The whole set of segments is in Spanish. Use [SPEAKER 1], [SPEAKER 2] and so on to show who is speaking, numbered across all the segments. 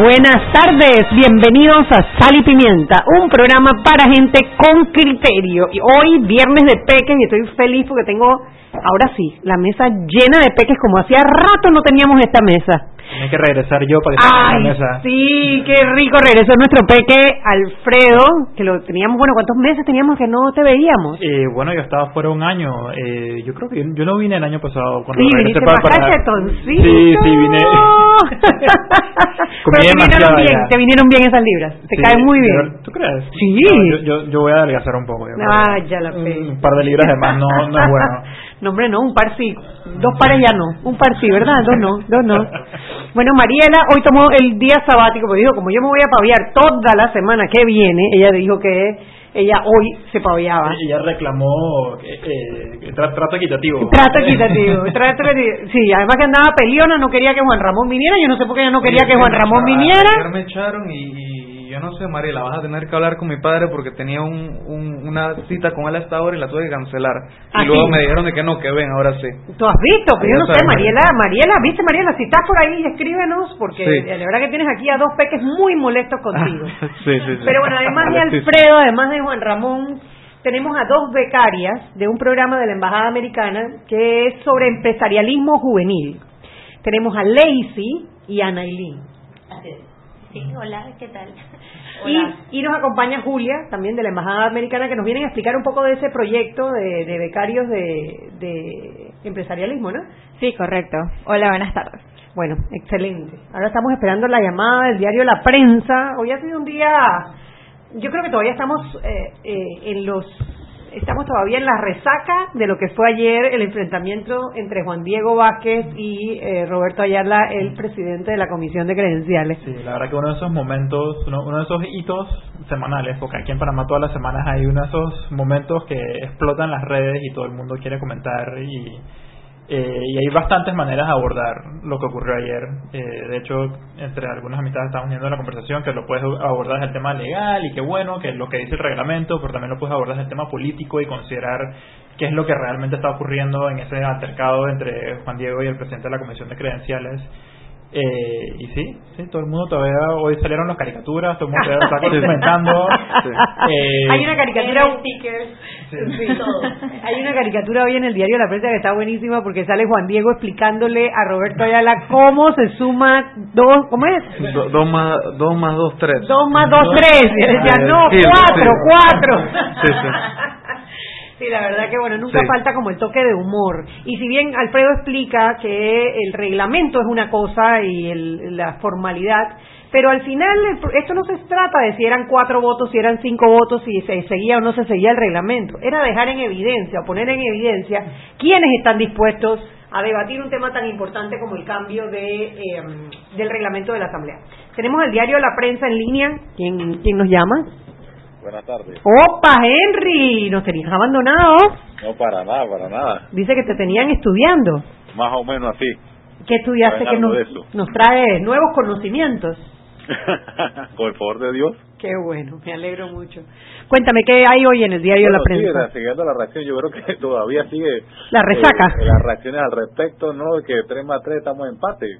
[SPEAKER 1] Buenas tardes, bienvenidos a Sal y Pimienta, un programa para gente con criterio. Y hoy, viernes de peques, y estoy feliz porque tengo, ahora sí, la mesa llena de peques, como hacía rato no teníamos esta mesa.
[SPEAKER 2] Tiene que regresar yo para que en la mesa.
[SPEAKER 1] Sí, qué rico regresó nuestro peque Alfredo, que lo teníamos, bueno, ¿cuántos meses teníamos que no te veíamos?
[SPEAKER 2] Eh, bueno, yo estaba fuera un año. Eh, yo creo que yo, no vine el año pasado.
[SPEAKER 1] Cuando sí, viniste para, para... Sí,
[SPEAKER 2] sí, vine.
[SPEAKER 1] Pero te vinieron bien, te vinieron bien esas libras. Te caen muy bien.
[SPEAKER 2] ¿Tú crees?
[SPEAKER 1] Sí.
[SPEAKER 2] yo, yo, voy a adelgazar un poco.
[SPEAKER 1] Ah, ya la fe.
[SPEAKER 2] Un par de libras de más no, no es bueno.
[SPEAKER 1] No, hombre, no, un par sí. Dos pares ya no. Un par sí, ¿verdad? Dos no, dos no. Bueno, Mariela hoy tomó el día sabático, porque dijo, como yo me voy a paviar toda la semana que viene, ella dijo que ella hoy se paviaba.
[SPEAKER 2] Ella reclamó eh, eh trato equitativo.
[SPEAKER 1] Trato equitativo. trato, sí, además que andaba peliona, no quería que Juan Ramón viniera. Yo no sé por qué ella no quería que Juan Ramón viniera.
[SPEAKER 3] me echaron y yo no sé, Mariela, vas a tener que hablar con mi padre porque tenía un, una cita con él hasta ahora y la tuve que cancelar. y ¿Ah, luego me dijeron de que no, que ven, ahora sí.
[SPEAKER 1] ¿Tú has visto? Pero yo no sé, Mariela, Mariela, ¿viste, Mariela? Si estás por ahí, escríbenos porque la verdad que tienes aquí a dos peques muy molestos contigo.
[SPEAKER 2] sí, sí, sí.
[SPEAKER 1] Pero bueno, además de Alfredo, además de Juan Ramón, tenemos a dos becarias de un programa de la Embajada Americana que es sobre empresarialismo juvenil. Tenemos a Lacey y a Nailin.
[SPEAKER 4] Sí, hola, ¿qué tal?
[SPEAKER 1] Y, nos acompaña Julia, también de la Embajada Americana, que nos viene a explicar un poco de ese proyecto de, becarios de, empresarialismo, ¿no?
[SPEAKER 4] Sí, correcto. Hola, buenas tardes.
[SPEAKER 1] Bueno, excelente. Ahora estamos esperando la llamada del diario La Prensa. Hoy ha sido un día, yo creo que todavía estamos eh, eh, en los estamos todavía en la resaca de lo que fue ayer el enfrentamiento entre Juan Diego Vázquez y eh, Roberto Ayala, el presidente de la Comisión de Credenciales.
[SPEAKER 2] Sí, la verdad que uno de esos momentos, uno, de esos hitos semanales, porque aquí en Panamá todas las semanas hay uno de esos momentos que explotan las redes y todo el mundo quiere comentar y eh, y hay bastantes maneras de abordar lo que ocurrió ayer. Eh, de hecho, entre algunas amistades estamos viendo la conversación que lo puedes abordar desde el tema legal y qué bueno, que es lo que dice el reglamento, pero también lo puedes abordar desde el tema político y considerar qué es lo que realmente está ocurriendo en ese altercado entre Juan Diego y el presidente de la Comisión de Credenciales. Eh, y sí, sí, todo el mundo todavía, hoy salieron las caricaturas, todo el mundo todavía está comentando.
[SPEAKER 1] Eh, hay una caricatura, hay una caricatura hoy en el diario La Prensa que está buenísima porque sale Juan Diego explicándole a Roberto Ayala cómo se suma dos, ¿cómo es?
[SPEAKER 3] dos más dos más dos tres.
[SPEAKER 1] Dos más dos tres. Y decía, no, cuatro, cuatro. Sí, sí. Sí, la verdad que bueno, nunca falta como el toque de humor. Y si bien Alfredo explica que el reglamento es una cosa y la formalidad, pero al final esto no se trata de si eran cuatro votos, si eran cinco votos, si se seguía o no se seguía el reglamento. Era dejar en evidencia, o poner en evidencia quiénes están dispuestos a debatir un tema tan importante como el cambio de, em, del reglamento de la Asamblea. Tenemos el diario La Prensa en línea. ¿Quién, quién nos llama?
[SPEAKER 5] Buenas tardes.
[SPEAKER 1] ¡Opa, Henry! ¿Nos tenías abandonado?
[SPEAKER 5] No, para nada, para nada.
[SPEAKER 1] Dice que te tenían estudiando.
[SPEAKER 5] Más o menos así.
[SPEAKER 1] ¿Qué estudiaste que nos, nos trae nuevos conocimientos?
[SPEAKER 5] Con el favor de Dios.
[SPEAKER 1] Qué bueno, me alegro mucho. Cuéntame, ¿qué hay hoy en el diario de La Prensa?
[SPEAKER 5] Sigue, siguiendo la reacción, yo creo que todavía sigue...
[SPEAKER 1] La resaca.
[SPEAKER 5] Eh, las reacciones al respecto, ¿no? Que 3 más 3 estamos en empate.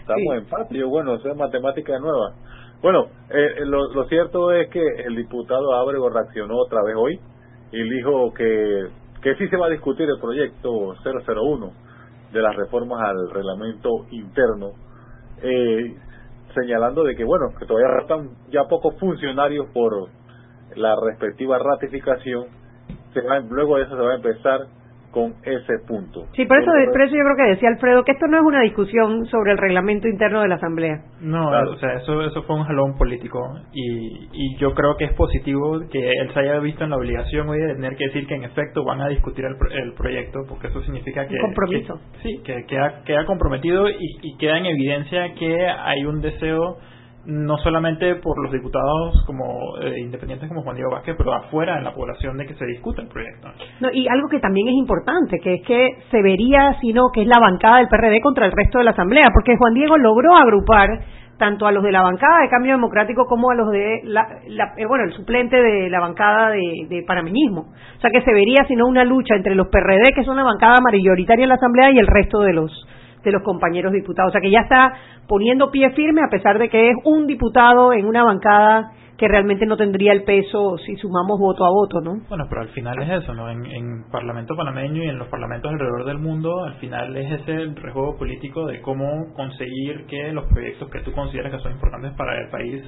[SPEAKER 5] estamos en empate. Yo, bueno, eso es matemática nueva. Bueno, eh, lo, lo, cierto es que el diputado Ábrego reaccionó otra vez hoy y dijo que, que sí se va a discutir el proyecto 001 de las reformas al reglamento interno, eh, señalando de que, bueno, que todavía restan ya pocos funcionarios por la respectiva ratificación. Se va, luego de eso se va a empezar con ese punto.
[SPEAKER 1] Sí, por eso, por eso yo creo que decía Alfredo que esto no es una discusión sobre el reglamento interno de la Asamblea.
[SPEAKER 2] No, o sea, eso, eso fue un jalón político y, y yo creo que es positivo que él se haya visto en la obligación hoy de tener que decir que en efecto van a discutir el, el proyecto, porque eso significa que...
[SPEAKER 1] Un compromiso.
[SPEAKER 2] sí, que queda, queda comprometido y, y queda en evidencia que hay un deseo no solamente por los diputados como eh, independientes como Juan Diego Vázquez, pero afuera en la población de que se discuta el proyecto.
[SPEAKER 1] No, y algo que también es importante, que es que se vería, sino que es la bancada del PRD contra el resto de la Asamblea, porque Juan Diego logró agrupar tanto a los de la bancada de Cambio Democrático como a los de, la, eh, bueno, el suplente de la bancada de, de. O sea que se vería, sino una lucha entre los PRD, que son la bancada mayoritaria en la Asamblea, y el resto de los de los compañeros diputados. O sea que ya está poniendo pie firme a pesar de que es un diputado en una bancada que realmente no tendría el peso si sumamos voto a voto, ¿no?
[SPEAKER 2] Bueno, pero al final es eso, ¿no? En, en Parlamento panameño y en los parlamentos alrededor del mundo, al final es ese el rejuego político de cómo conseguir que los proyectos que tú consideras que son importantes para el país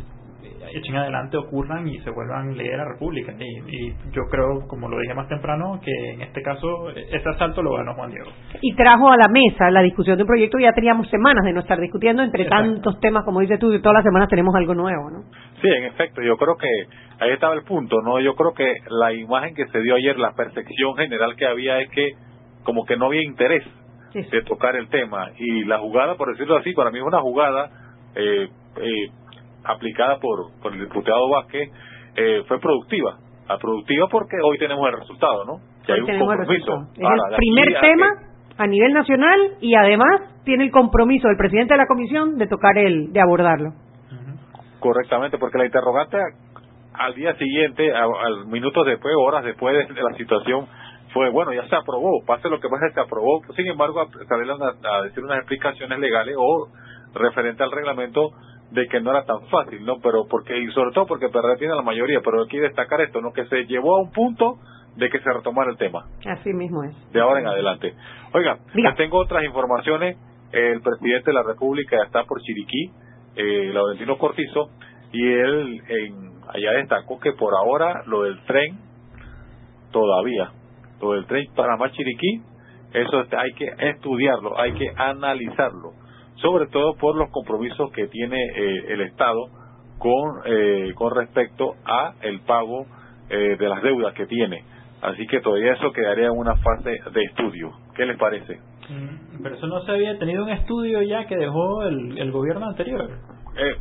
[SPEAKER 2] echen adelante ocurran y se vuelvan ley de la República. Y, yo creo, como lo dije más temprano, que en este caso ese asalto lo ganó Juan Diego.
[SPEAKER 1] Y trajo a la mesa la discusión de un proyecto, ya teníamos semanas de no estar discutiendo entre tantos temas, como dices tú, y todas las semanas tenemos algo nuevo, ¿no?
[SPEAKER 5] Sí, en efecto, yo creo que ahí estaba el punto, ¿no? Yo creo que la imagen que se dio ayer, la percepción general que había es que como que no había interés de tocar el tema. Y la jugada, por decirlo así, para mí es una jugada eh, eh, aplicada por, por el diputado Vázquez eh, fue productiva. A productiva porque hoy tenemos el resultado, ¿no?
[SPEAKER 1] Que hay un compromiso. Es el primer tema a nivel nacional y además tiene el compromiso del presidente de la comisión de tocar el, de abordarlo.
[SPEAKER 5] Correctamente, porque la interrogante al día siguiente, al minutos después, horas después de la situación, fue, bueno, ya se aprobó, pase lo que pase, se aprobó. Sin embargo, salieron a, a decir unas explicaciones legales o referente al reglamento de que no era tan fácil, ¿no? Pero porque, y sobre todo porque PRD tiene la mayoría, pero hay que destacar esto, ¿no? Que se llevó a un punto de que se retomara el tema.
[SPEAKER 1] Así mismo es.
[SPEAKER 5] De ahora en adelante. Oiga, ya tengo otras informaciones. El presidente de la República está por Chiriquí, eh, Laurentino Cortizo, y él en, allá destacó que por ahora lo del tren, todavía, lo del tren Panamá Chiriquí, eso hay que estudiarlo, hay que analizarlo sobre todo por los compromisos que tiene eh, el Estado con, eh, con respecto a el pago eh, de las deudas que tiene. Así que todavía eso quedaría en una fase de estudio. ¿Qué les parece?
[SPEAKER 2] Mm, pero eso no se había tenido un estudio ya que dejó el, el gobierno anterior.
[SPEAKER 5] Eh,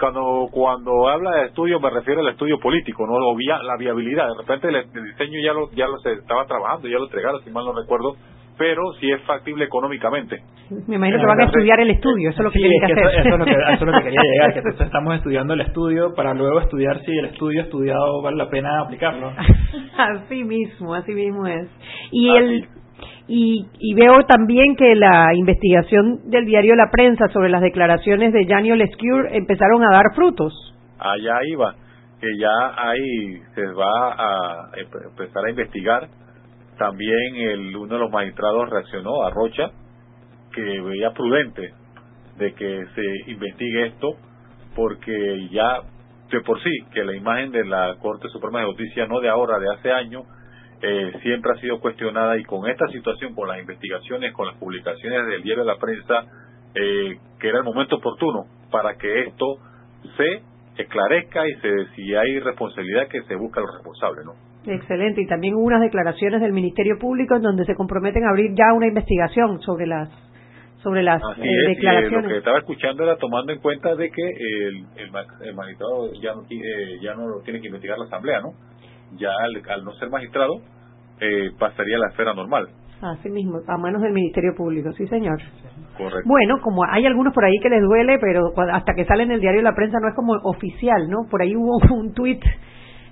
[SPEAKER 5] cuando cuando habla de estudio me refiero al estudio político, no la viabilidad. De repente el, diseño ya lo ya lo se estaba trabajando, ya lo entregaron, si mal no recuerdo, pero si es factible económicamente.
[SPEAKER 1] Me imagino que van a estudiar el estudio, eso es lo que que hacer.
[SPEAKER 2] Eso, es lo que, eso, es lo que quería llegar, que estamos estudiando el estudio para luego estudiar si el estudio estudiado vale la pena aplicarlo.
[SPEAKER 1] así mismo, así mismo es. Y el y, y, veo también que la investigación del diario La Prensa sobre las declaraciones de Janio Lescure empezaron a dar frutos.
[SPEAKER 5] Allá iba, que ya ahí se va a empezar a investigar también el, uno de los magistrados reaccionó a Rocha, que veía prudente de que se investigue esto, porque ya de por sí, que la imagen de la Corte Suprema de Justicia, no de ahora, de hace años, eh, siempre ha sido cuestionada y con esta situación, con las investigaciones, con las publicaciones del diario de la prensa, eh, que era el momento oportuno para que esto se esclarezca y se, si hay responsabilidad que se busque a los responsables, ¿no?
[SPEAKER 1] Excelente. Y también hubo unas declaraciones del Ministerio Público en donde se comprometen a abrir ya una investigación sobre las sobre las eh, declaraciones.
[SPEAKER 5] lo que estaba escuchando era tomando en cuenta de que el, el, magistrado ya no, eh, ya no lo tiene que investigar la Asamblea, ¿no? Ya al, no ser magistrado eh, pasaría a la esfera normal.
[SPEAKER 1] Así mismo, a manos del Ministerio Público, sí señor.
[SPEAKER 5] Correcto.
[SPEAKER 1] Bueno, como hay algunos por ahí que les duele, pero hasta que sale en el diario de la prensa no es como oficial, ¿no? Por ahí hubo un tuit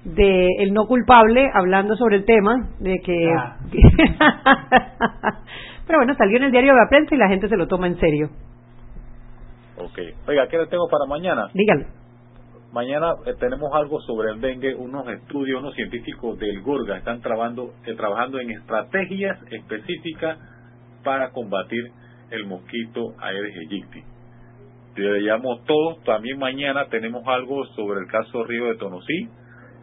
[SPEAKER 1] de el no culpable hablando sobre el tema de que ah. pero bueno salió en el diario de la prensa y la gente se lo toma en serio
[SPEAKER 5] Ok. Oiga, ¿qué le tengo para mañana?
[SPEAKER 1] Dígalo.
[SPEAKER 5] Mañana eh, tenemos algo sobre el dengue, unos estudios, unos científicos del GURGA están trabajando, eh, trabajando en estrategias específicas para combatir el mosquito Aedes aegypti. Le llamo todo, también mañana tenemos algo sobre el caso Río de Tonosí,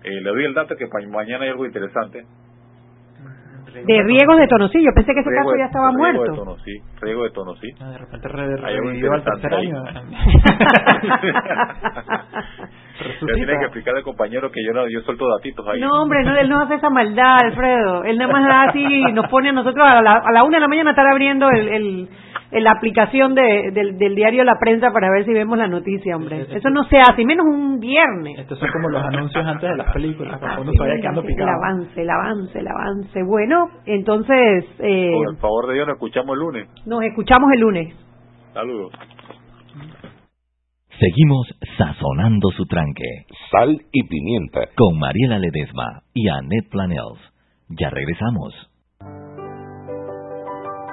[SPEAKER 5] eh, le doy el dato que mañana hay algo interesante.
[SPEAKER 1] De riegos de Tonosí, yo pensé que ese caso ya estaba muerto.
[SPEAKER 5] Riego de Tonosí, riego de Tonosí.
[SPEAKER 2] Ah, de repente revivió al tercer año.
[SPEAKER 5] tiene que explicar al compañero que yo no, yo suelto datitos ahí.
[SPEAKER 1] No, hombre, no, él no hace esa maldad, Alfredo. Él nada más da así y nos pone a nosotros a la, a la una de la mañana estar abriendo el, el en la aplicación de, del, del, diario La Prensa para ver si vemos la noticia, hombre. Eso no se hace, menos un viernes.
[SPEAKER 2] Estos son como los anuncios antes de las películas, cuando uno se vaya quedando picado.
[SPEAKER 1] El avance, el avance, el avance. Bueno, entonces... Eh,
[SPEAKER 5] Por favor de Dios, nos escuchamos el lunes.
[SPEAKER 1] Nos escuchamos el lunes.
[SPEAKER 5] Saludos.
[SPEAKER 6] Seguimos sazonando su tranque.
[SPEAKER 7] Sal y pimienta.
[SPEAKER 6] Con Mariela Ledesma y Annette Planels. Ya regresamos.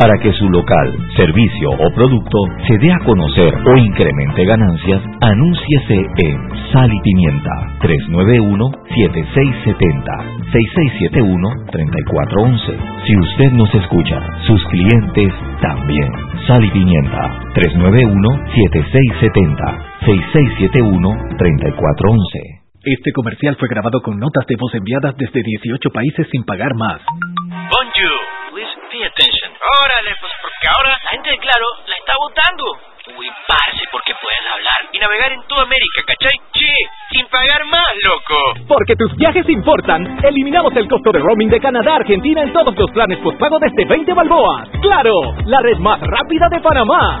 [SPEAKER 6] Para que su local, servicio o producto se dé a conocer o incremente ganancias, anúnciese en Sal y Pimienta 391-7670-6671-3411. Si usted nos escucha, sus clientes también. Sal y Pimienta 391-7670-6671-3411.
[SPEAKER 8] Este comercial fue grabado con notas de voz enviadas desde 18 países sin pagar más.
[SPEAKER 9] Bonjour, please pay attention. Órale, pues porque ahora la gente de Claro la está votando. Uy, parce, porque puedes hablar y navegar en toda América, ¿cachai? Che, sin pagar más, loco.
[SPEAKER 10] Porque tus viajes importan, eliminamos el costo de roaming de Canadá a Argentina en todos los planes postpago desde 20 balboas. ¡Claro! La red más rápida de Panamá.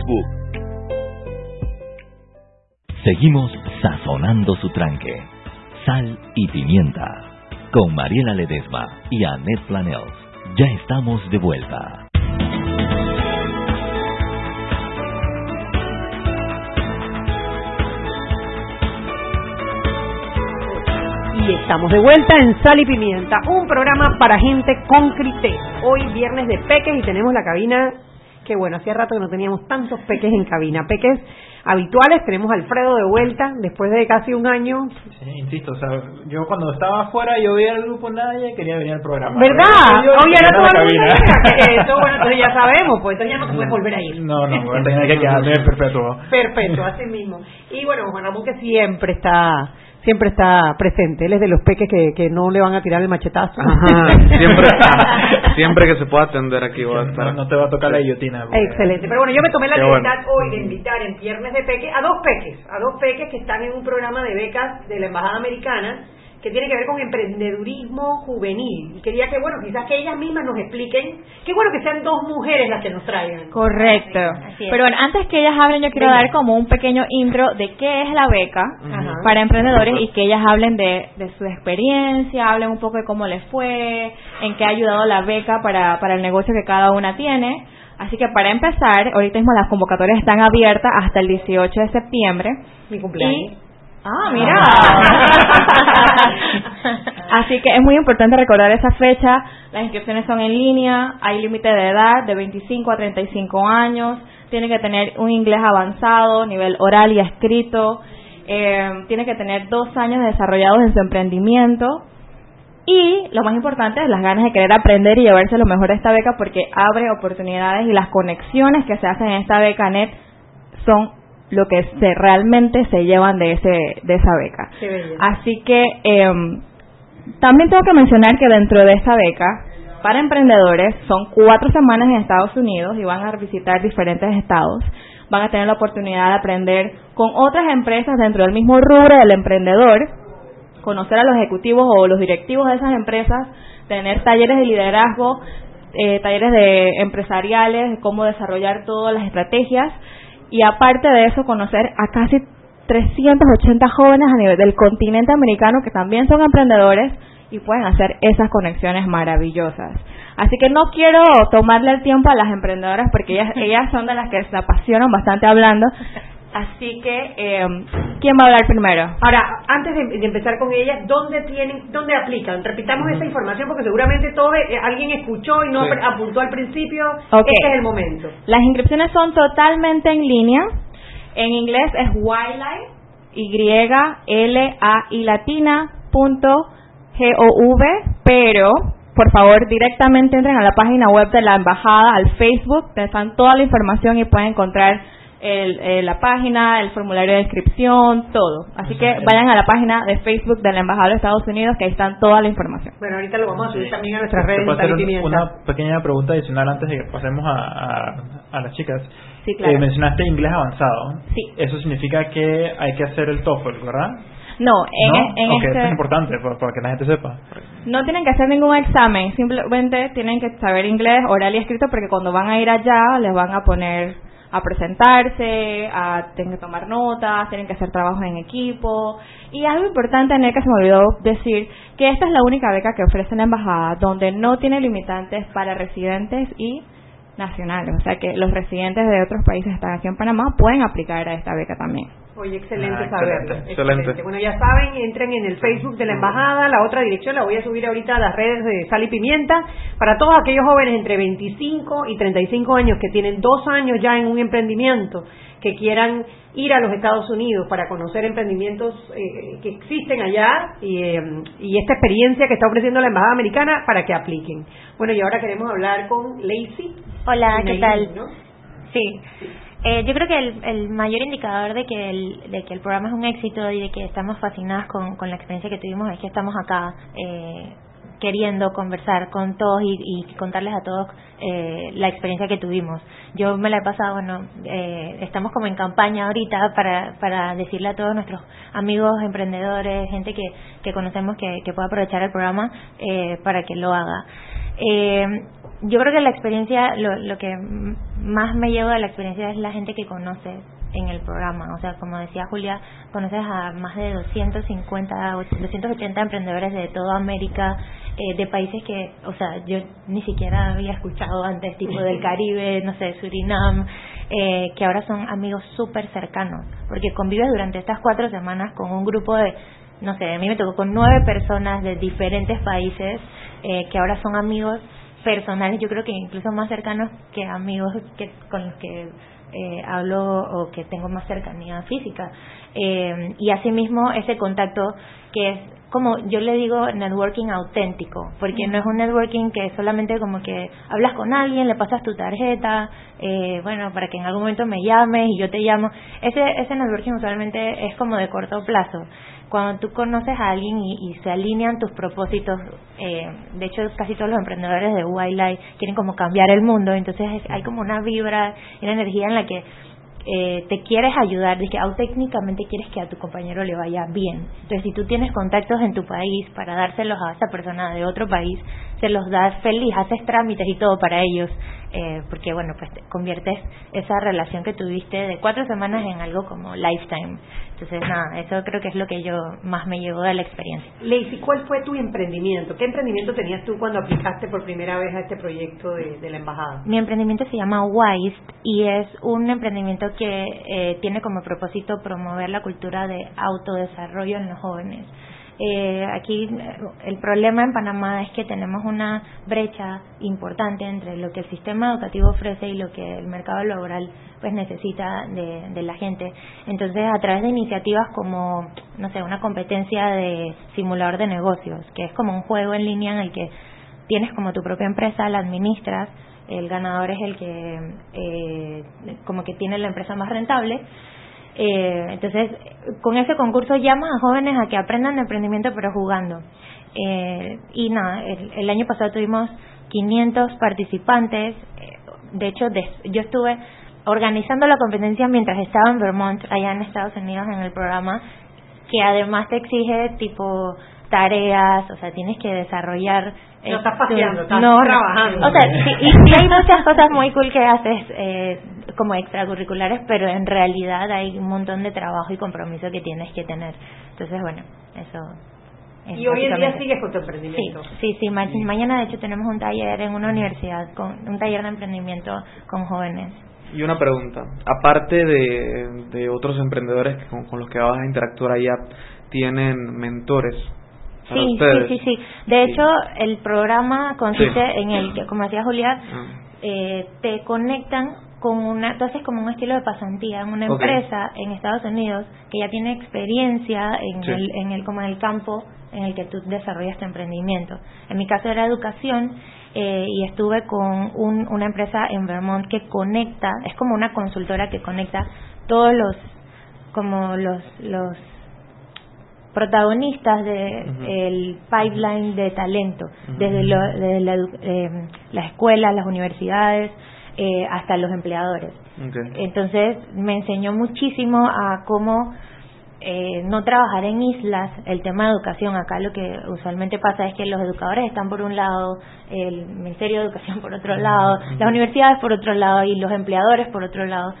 [SPEAKER 6] Seguimos sazonando su tranque. Sal y pimienta. Con Mariela Ledesma y Annette Planels. Ya estamos de vuelta.
[SPEAKER 1] Y estamos de vuelta en Sal y Pimienta, un programa para gente con criterio. Hoy viernes de peques y tenemos la cabina, que bueno, hacía rato que no teníamos tantos peques en cabina. Peques habituales. Tenemos a Alfredo de vuelta después de casi un año.
[SPEAKER 2] Sí, insisto, o sea, yo cuando estaba afuera yo veía el grupo nadie quería venir al programa.
[SPEAKER 1] ¿Verdad? Oye, ahora todo el mundo Eso, bueno, entonces ya sabemos, pues entonces ya no se puede volver a ir.
[SPEAKER 2] No, no, bueno, tenía que quedarme perpetuo.
[SPEAKER 1] Perpetuo, así mismo. Y bueno, Juan Ramón que siempre está siempre está presente. Él es de los peques que, que no le van a tirar el machetazo.
[SPEAKER 3] siempre Siempre que se pueda atender aquí voy a estar.
[SPEAKER 2] No, te va a tocar la guillotina.
[SPEAKER 1] Excelente. Pero bueno, yo me tomé la libertad hoy de invitar en Viernes de Peques a dos peques, a dos peques que están en un programa de becas de la Embajada Americana que tiene que ver con emprendedurismo juvenil. Y quería que, bueno, quizás que ellas mismas nos expliquen, qué bueno que sean dos mujeres las que nos traigan.
[SPEAKER 4] Correcto. Pero bueno, antes que ellas hablen, yo quiero dar como un pequeño intro de qué es la beca para emprendedores y que ellas hablen de, de su experiencia, hablen un poco de cómo les fue, en qué ha ayudado la beca para, para el negocio que cada una tiene. Así que para empezar, ahorita mismo las convocatorias están abiertas hasta el 18 de septiembre.
[SPEAKER 1] Mi cumpleaños.
[SPEAKER 4] Ah, mira. Así que es muy importante recordar esa fecha. Las inscripciones son en línea, hay límite de edad de 25 a 35 años, tiene que tener un inglés avanzado, nivel oral y escrito, eh, tiene que tener dos años desarrollados en su emprendimiento y lo más importante es las ganas de querer aprender y llevarse lo mejor de esta beca porque abre oportunidades y las conexiones que se hacen en esta beca NET son lo que se, realmente se llevan de ese de esa beca. Así que em, también tengo que mencionar que dentro de esta beca para emprendedores son cuatro semanas en Estados Unidos y van a visitar diferentes estados. Van a tener la oportunidad de aprender con otras empresas dentro del mismo rubro del emprendedor, conocer a los ejecutivos o los directivos de esas empresas, tener talleres de liderazgo, eh, talleres de empresariales, cómo desarrollar todas las estrategias y aparte de eso conocer a casi 380 jóvenes a nivel del continente americano que también son emprendedores y pueden hacer esas conexiones maravillosas. Así que no quiero tomarle el tiempo a las emprendedoras porque ellas, ellas son de las que se apasionan bastante hablando. Así que, eh, ¿quién va a hablar primero?
[SPEAKER 1] Ahora, antes de, empezar con ellas, ¿dónde tienen, dónde aplican? Repitamos esa información porque seguramente todo eh, alguien escuchó y no apuntó al principio. Este es el momento.
[SPEAKER 4] Las inscripciones son totalmente en línea. En inglés es wildlife, y l a i latina punto g o v, pero por favor directamente entren a la página web de la embajada, al Facebook, donde están toda la información y pueden encontrar el, eh, la página, el formulario de inscripción, todo. Así que vayan a la página de Facebook de la Embajada de Estados Unidos, que ahí están toda la información.
[SPEAKER 1] Bueno, ahorita lo vamos a subir también a nuestras redes.
[SPEAKER 2] Hacer una pequeña pregunta adicional antes de que pasemos a, a, las chicas.
[SPEAKER 4] Sí, claro.
[SPEAKER 2] Eh, mencionaste inglés avanzado.
[SPEAKER 4] Sí.
[SPEAKER 2] Eso significa que hay que hacer el TOEFL, ¿verdad?
[SPEAKER 4] No, en,
[SPEAKER 2] ¿No?
[SPEAKER 4] este
[SPEAKER 2] es importante para, que la gente sepa.
[SPEAKER 4] No tienen que hacer ningún examen, simplemente tienen que saber inglés oral y escrito porque cuando van a ir allá les van a poner a presentarse, a tener que tomar notas, tienen que hacer trabajos en equipo. Y algo importante en el que se me olvidó decir, que esta es la única beca que ofrece la embajada donde no tiene limitantes para residentes y nacionales. O sea que los residentes de otros países que están aquí en Panamá pueden aplicar a esta beca también.
[SPEAKER 1] Oye, excelente ah, saberlo. Excelente, Bueno, ya saben, entren en el Facebook de la Embajada, la otra dirección la voy a subir ahorita a las redes de Sal y Pimienta, para todos aquellos jóvenes entre 25 y 35 años que tienen dos años ya en un emprendimiento, que quieran ir a los Estados Unidos para conocer emprendimientos eh, que existen allá y, eh, y esta experiencia que está ofreciendo la Embajada Americana para que apliquen. Bueno, y ahora queremos hablar con Lacey.
[SPEAKER 11] Hola, ¿qué tal? Sí. Eh, yo creo que el, mayor indicador de que el, programa es un éxito y de que estamos fascinadas con, la experiencia que tuvimos es que estamos acá eh, queriendo conversar con todos y, contarles a todos eh, la experiencia que tuvimos. Yo me la he pasado, bueno, eh, estamos como en campaña ahorita para, para decirle a todos nuestros amigos emprendedores, gente que, que conocemos que, que pueda aprovechar el programa eh, para que lo haga. Eh, yo creo que la experiencia, lo, lo que más me lleva de la experiencia es la gente que conoce en el programa. O sea, como decía Julia, conoces a más de 250, 280 emprendedores de toda América, eh, de países que, o sea, yo ni siquiera había escuchado antes, tipo del Caribe, no sé, Surinam, eh, que ahora son amigos súper cercanos, porque convives durante estas cuatro semanas con un grupo de, no sé, a mí me tocó con nueve personas de diferentes países eh, que ahora son amigos personales, yo creo que incluso más cercanos que amigos que con los que eh, hablo o que tengo más cercanía física. Eh, y asimismo ese contacto que es como yo le digo networking auténtico, porque no es un networking que solamente como que hablas con alguien, le pasas tu tarjeta, eh, bueno, para que en algún momento me llames y yo te llamo. Ese, ese networking usualmente es como de corto plazo cuando tú conoces a alguien y, se alinean tus propósitos, eh, de hecho casi todos los emprendedores de Wildlife quieren como cambiar el mundo, entonces hay como una vibra y una energía en la que eh, te quieres ayudar, de que técnicamente quieres que a tu compañero le vaya bien. Entonces, si tú tienes contactos en tu país para dárselos a esta persona de otro país, se los das feliz, haces trámites y todo para ellos, eh, porque bueno, pues conviertes esa relación que tuviste de cuatro semanas en algo como lifetime. Entonces, nada, eso creo que es lo que yo más me llevó de la experiencia.
[SPEAKER 1] Lacey, ¿cuál fue tu emprendimiento? ¿Qué emprendimiento tenías tú cuando aplicaste por primera vez a este proyecto de, la embajada?
[SPEAKER 11] Mi emprendimiento se llama WISE y es un emprendimiento que eh, tiene como propósito promover la cultura de autodesarrollo en los jóvenes. Eh, aquí el problema en Panamá es que tenemos una brecha importante entre lo que el sistema educativo ofrece y lo que el mercado laboral pues necesita de, la gente. Entonces, a través de iniciativas como, no sé, una competencia de simulador de negocios, que es como un juego en línea en el que tienes como tu propia empresa, la administras, el ganador es el que eh, como que tiene la empresa más rentable eh, entonces, con ese concurso llamas a jóvenes a que aprendan de emprendimiento pero jugando. Eh, y nada, el, año pasado tuvimos 500 participantes. Eh, de hecho, yo estuve organizando la competencia mientras estaba en Vermont, allá en Estados Unidos, en el programa, que además te exige tipo tareas, o sea, tienes que desarrollar
[SPEAKER 1] no estás paseando, estás trabajando.
[SPEAKER 11] O sea, y, hay muchas cosas muy cool que haces eh, como extracurriculares, pero en realidad hay un montón de trabajo y compromiso que tienes que tener. Entonces, bueno, eso
[SPEAKER 1] Y hoy en día sigues con tu emprendimiento.
[SPEAKER 11] Sí, sí, mañana de hecho tenemos un taller en una universidad, con un taller de emprendimiento con jóvenes.
[SPEAKER 3] Y una pregunta, aparte de, de otros emprendedores con, con los que vas a interactuar allá, ¿tienen mentores
[SPEAKER 11] Sí, sí, sí, sí. De hecho, el programa consiste en el que, como decía Julián, ah. eh, te conectan con una, entonces como un estilo de pasantía en una empresa en Estados Unidos que ya tiene experiencia en el, en el, como en el campo en el que tú desarrollas tu emprendimiento. En mi caso era educación eh, y estuve con un, una empresa en Vermont que conecta, es como una consultora que conecta todos los como los los protagonistas del de el pipeline de talento, desde, lo, desde la, eh, las escuelas, las universidades, eh, hasta los empleadores. Entonces me enseñó muchísimo a cómo eh, no trabajar en islas el tema de educación. Acá lo que usualmente pasa es que los educadores están por un lado, el Ministerio de Educación por otro lado, las universidades por otro lado y los empleadores por otro lado.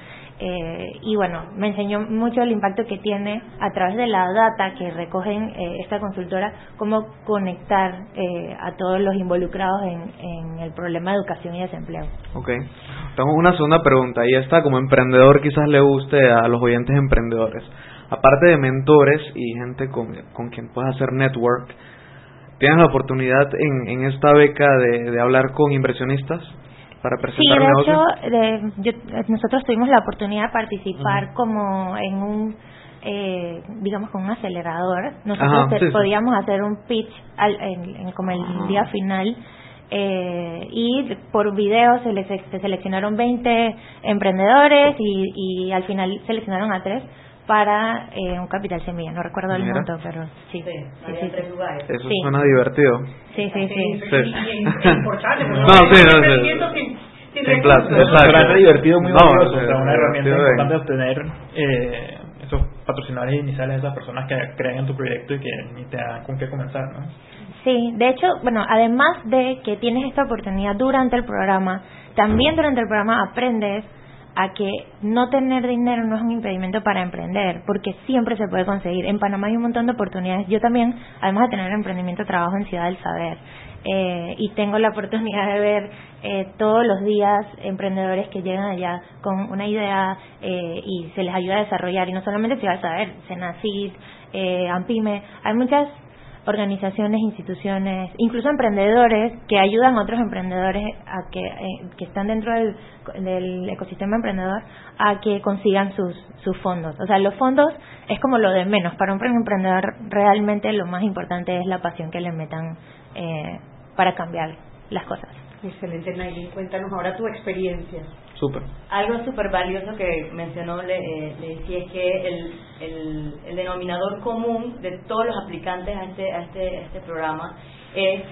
[SPEAKER 11] Eh, y bueno, me enseñó mucho el impacto que tiene a través de la data que recogen eh, esta consultora, cómo conectar eh, a todos los involucrados en, el problema de educación y desempleo.
[SPEAKER 3] Ok, tengo una segunda pregunta y esta como emprendedor quizás le guste a los oyentes emprendedores. Aparte de mentores y gente con, con quien puedas hacer network, ¿tienes la oportunidad en, esta beca de hablar con inversionistas? Para presentar
[SPEAKER 11] sí, de hecho, nosotros tuvimos la oportunidad de participar como en un, eh, digamos, con un acelerador. Nosotros podíamos hacer un pitch al, en, como el día final. Eh, y por video se, les, se seleccionaron 20 emprendedores y, y al final seleccionaron a tres para eh, un capital semilla. No recuerdo el monto, pero sí. sí, sí, sí,
[SPEAKER 3] Eso suena divertido.
[SPEAKER 11] Sí, sí, sí.
[SPEAKER 3] no, sí, no, sí.
[SPEAKER 2] Sin clase, es divertido, muy valioso. o sea, una herramienta importante de obtener eh, esos patrocinadores iniciales de esas personas que creen en tu proyecto y que ni te dan con qué comenzar, ¿no?
[SPEAKER 11] Sí, de hecho, bueno, además de que tienes esta oportunidad durante el programa, también durante el programa aprendes a que no tener dinero no es un impedimento para emprender, porque siempre se puede conseguir. En Panamá hay un montón de oportunidades. Yo también, además de tener emprendimiento, trabajo en Ciudad del Saber. Eh, y tengo la oportunidad de ver eh, todos los días emprendedores que llegan allá con una idea eh, y se les ayuda a desarrollar. Y no solamente Ciudad del Saber, Senacid, eh, Ampime, hay muchas organizaciones, instituciones, incluso emprendedores que ayudan a otros emprendedores a que, eh, que están dentro del, del, ecosistema emprendedor a que consigan sus, sus fondos. O sea, los fondos es como lo de menos. Para un emprendedor realmente lo más importante es la pasión que le metan eh, para cambiar las cosas.
[SPEAKER 1] Excelente, Nailin. Cuéntanos ahora tu experiencia.
[SPEAKER 12] Algo súper valioso que mencionó, le, eh, le, decía, es que el, denominador común de todos los aplicantes a este, a este, a este programa es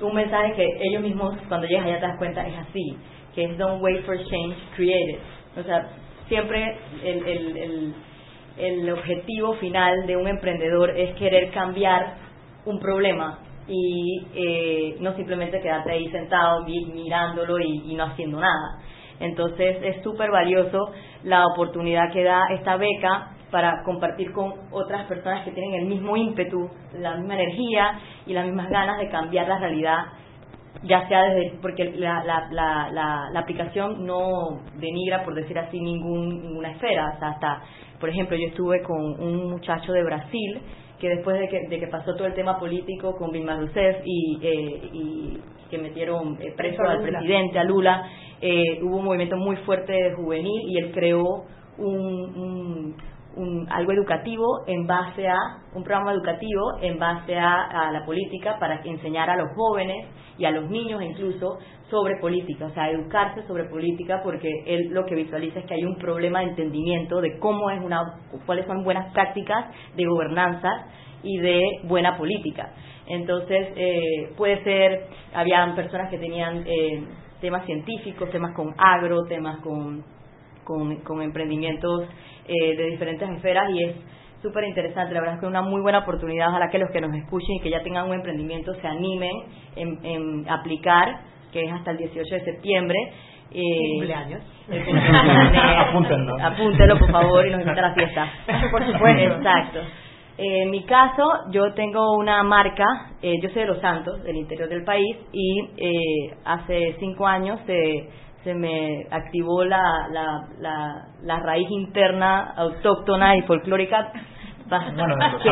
[SPEAKER 12] un mensaje que ellos mismos, cuando llegas allá te das cuenta, es así, que es Don't wait for change, create it. O sea, siempre el, el, el, objetivo final de un emprendedor es querer cambiar un problema y eh, no simplemente quedarte ahí sentado mirándolo y no haciendo nada. Entonces es súper valioso la oportunidad que da esta beca para compartir con otras personas que tienen el mismo ímpetu, la misma energía y las mismas ganas de cambiar la realidad, ya sea desde, porque la, la, la, la, aplicación no denigra, por decir así, ningún, ninguna esfera, hasta, por ejemplo, yo estuve con un muchacho de Brasil que después de que, de que pasó todo el tema político con Dilma Rousseff y, eh, y que metieron eh, preso al presidente, a Lula, eh, hubo un movimiento muy fuerte de juvenil y él creó un, un, algo educativo en base a, un programa educativo en base a, la política para enseñar a los jóvenes y a los niños incluso sobre política, o sea, educarse sobre política porque él lo que visualiza es que hay un problema de entendimiento de cómo es una, cuáles son buenas prácticas de gobernanza y de buena política. Entonces, eh, puede ser, habían personas que tenían eh, temas científicos, temas con agro, temas con, con, emprendimientos eh, de diferentes esferas y es súper interesante, la verdad es que es una muy buena oportunidad, ojalá que los que nos escuchen y que ya tengan un emprendimiento se animen en, aplicar, que es hasta el 18 de septiembre.
[SPEAKER 1] Eh, cumpleaños.
[SPEAKER 2] Apúntenlo.
[SPEAKER 12] Apúntenlo, por favor, y nos invita a la fiesta.
[SPEAKER 1] por supuesto.
[SPEAKER 12] Exacto. En mi caso, yo tengo una marca, eh, yo soy de Los Santos, del interior del país, y eh, hace cinco años se, se me activó la, la, la raíz interna autóctona y folclórica
[SPEAKER 2] bueno,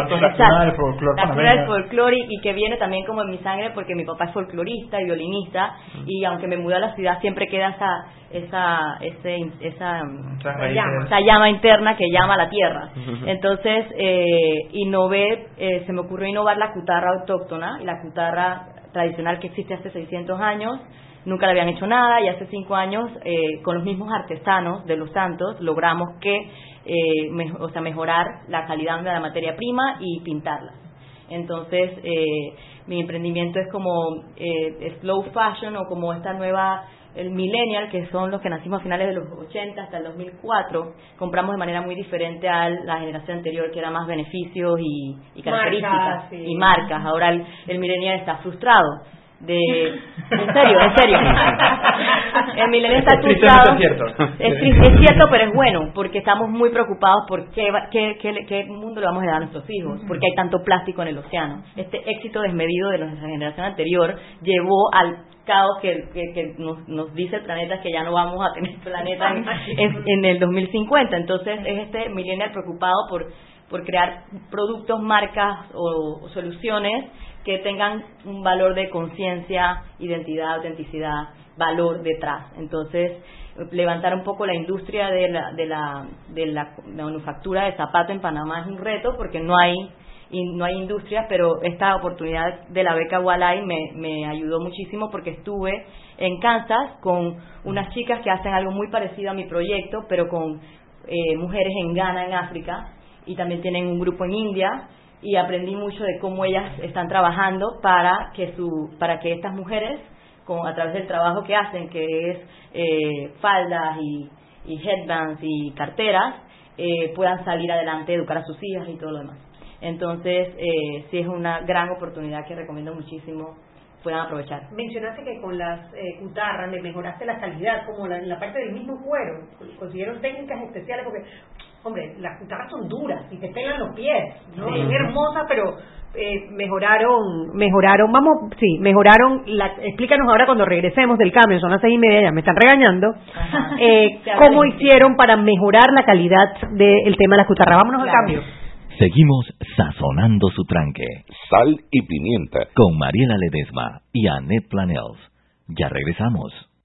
[SPEAKER 2] del
[SPEAKER 12] folclore y que viene también como en mi sangre porque mi papá es folclorista y violinista y aunque me mudé a la ciudad siempre queda esa esa ese, esa, esa, llama, interna que llama a la tierra. Entonces, eh, innové, eh, se me ocurrió innovar la cutarra autóctona y la cutarra tradicional que existe hace 600 años nunca le habían hecho nada y hace cinco años eh, con los mismos artesanos de los santos logramos que eh, o sea, mejorar la calidad de la materia prima y pintarla. Entonces, eh, mi emprendimiento es como eh, slow fashion o como esta nueva, el millennial, que son los que nacimos a finales de los 80 hasta el 2004, compramos de manera muy diferente a la generación anterior, que era más beneficios y, características y marcas. Ahora el, el millennial está frustrado de en serio en serio. El milenio está
[SPEAKER 2] es cierto.
[SPEAKER 12] Es, cierto pero es bueno porque estamos muy preocupados por qué, qué, qué, mundo le vamos a dar a nuestros hijos porque hay tanto plástico en el océano. Este éxito desmedido de nuestra generación anterior llevó al caos que, que, nos, nos, dice el planeta que ya no vamos a tener planeta en, en, el 2050 entonces es este millennial preocupado por por crear productos, marcas o soluciones que tengan un valor de conciencia, identidad, autenticidad, valor detrás. Entonces, levantar un poco la industria de la, de la, de la, manufactura de zapato en Panamá es un reto porque no hay no hay industria, pero esta oportunidad de la beca Walai me, me ayudó muchísimo porque estuve en Kansas con unas chicas que hacen algo muy parecido a mi proyecto, pero con eh, mujeres en Ghana, en África, y también tienen un grupo en India y aprendí mucho de cómo ellas están trabajando para que su para que estas mujeres con, a través del trabajo que hacen que es eh, faldas y, headbands y carteras eh, puedan salir adelante educar a sus hijas y todo lo demás entonces eh, sí es una gran oportunidad que recomiendo muchísimo puedan aprovechar.
[SPEAKER 1] Mencionaste que con las eh, cutarras le mejoraste la calidad, como la, la parte del mismo cuero. Consiguieron técnicas especiales porque hombre, las guitarras son duras y te pegan los pies, ¿no? Son hermosas, pero eh, mejoraron, mejoraron, vamos, sí, mejoraron, la, explícanos ahora cuando regresemos del cambio, son las seis y media, ya me están regañando, eh, cómo hicieron para mejorar la calidad del tema de las guitarras. Vámonos al cambio.
[SPEAKER 13] Seguimos sazonando su tranque.
[SPEAKER 7] Sal y pimienta.
[SPEAKER 13] Con Mariela Ledesma y Annette Planels. Ya regresamos.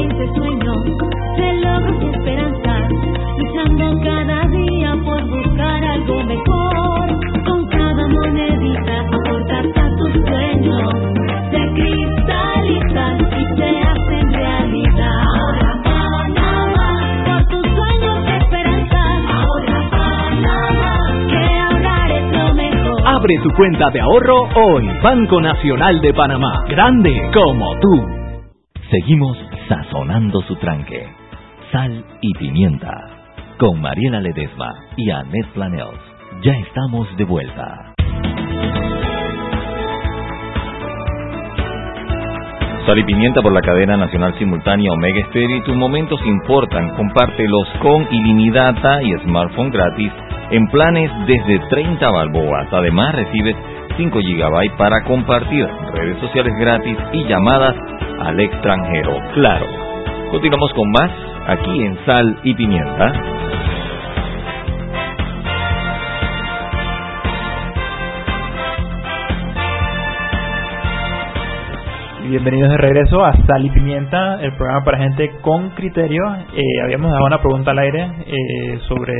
[SPEAKER 14] País de sueños logros y esperanza, luchando cada día por buscar algo mejor. Con cada monedita aportar a tus sueños, se cristalizan y se hacen realidad. Ahora Panamá, por tus sueños y esperanzas. Ahora Panamá, que ahorrar es lo mejor.
[SPEAKER 8] Abre tu cuenta de ahorro hoy. Banco Nacional de Panamá. Grande como tú.
[SPEAKER 6] Seguimos sazonando su tranque. Sal y pimienta. Con Mariela Ledesma y Annette Planels. Ya estamos de vuelta. Sal y pimienta por la cadena nacional simultánea Omega Stereo tus momentos importan. Compártelos con ilimitada y smartphone gratis en planes desde 30 balboas. Además recibes 5 GB para compartir, redes sociales gratis y llamadas al extranjero. Claro. Continuamos con más aquí en Sal y Pimienta.
[SPEAKER 2] bienvenidos de regreso a Sal y Pimienta, el programa para gente con criterio. Eh, habíamos dado una pregunta al aire eh, sobre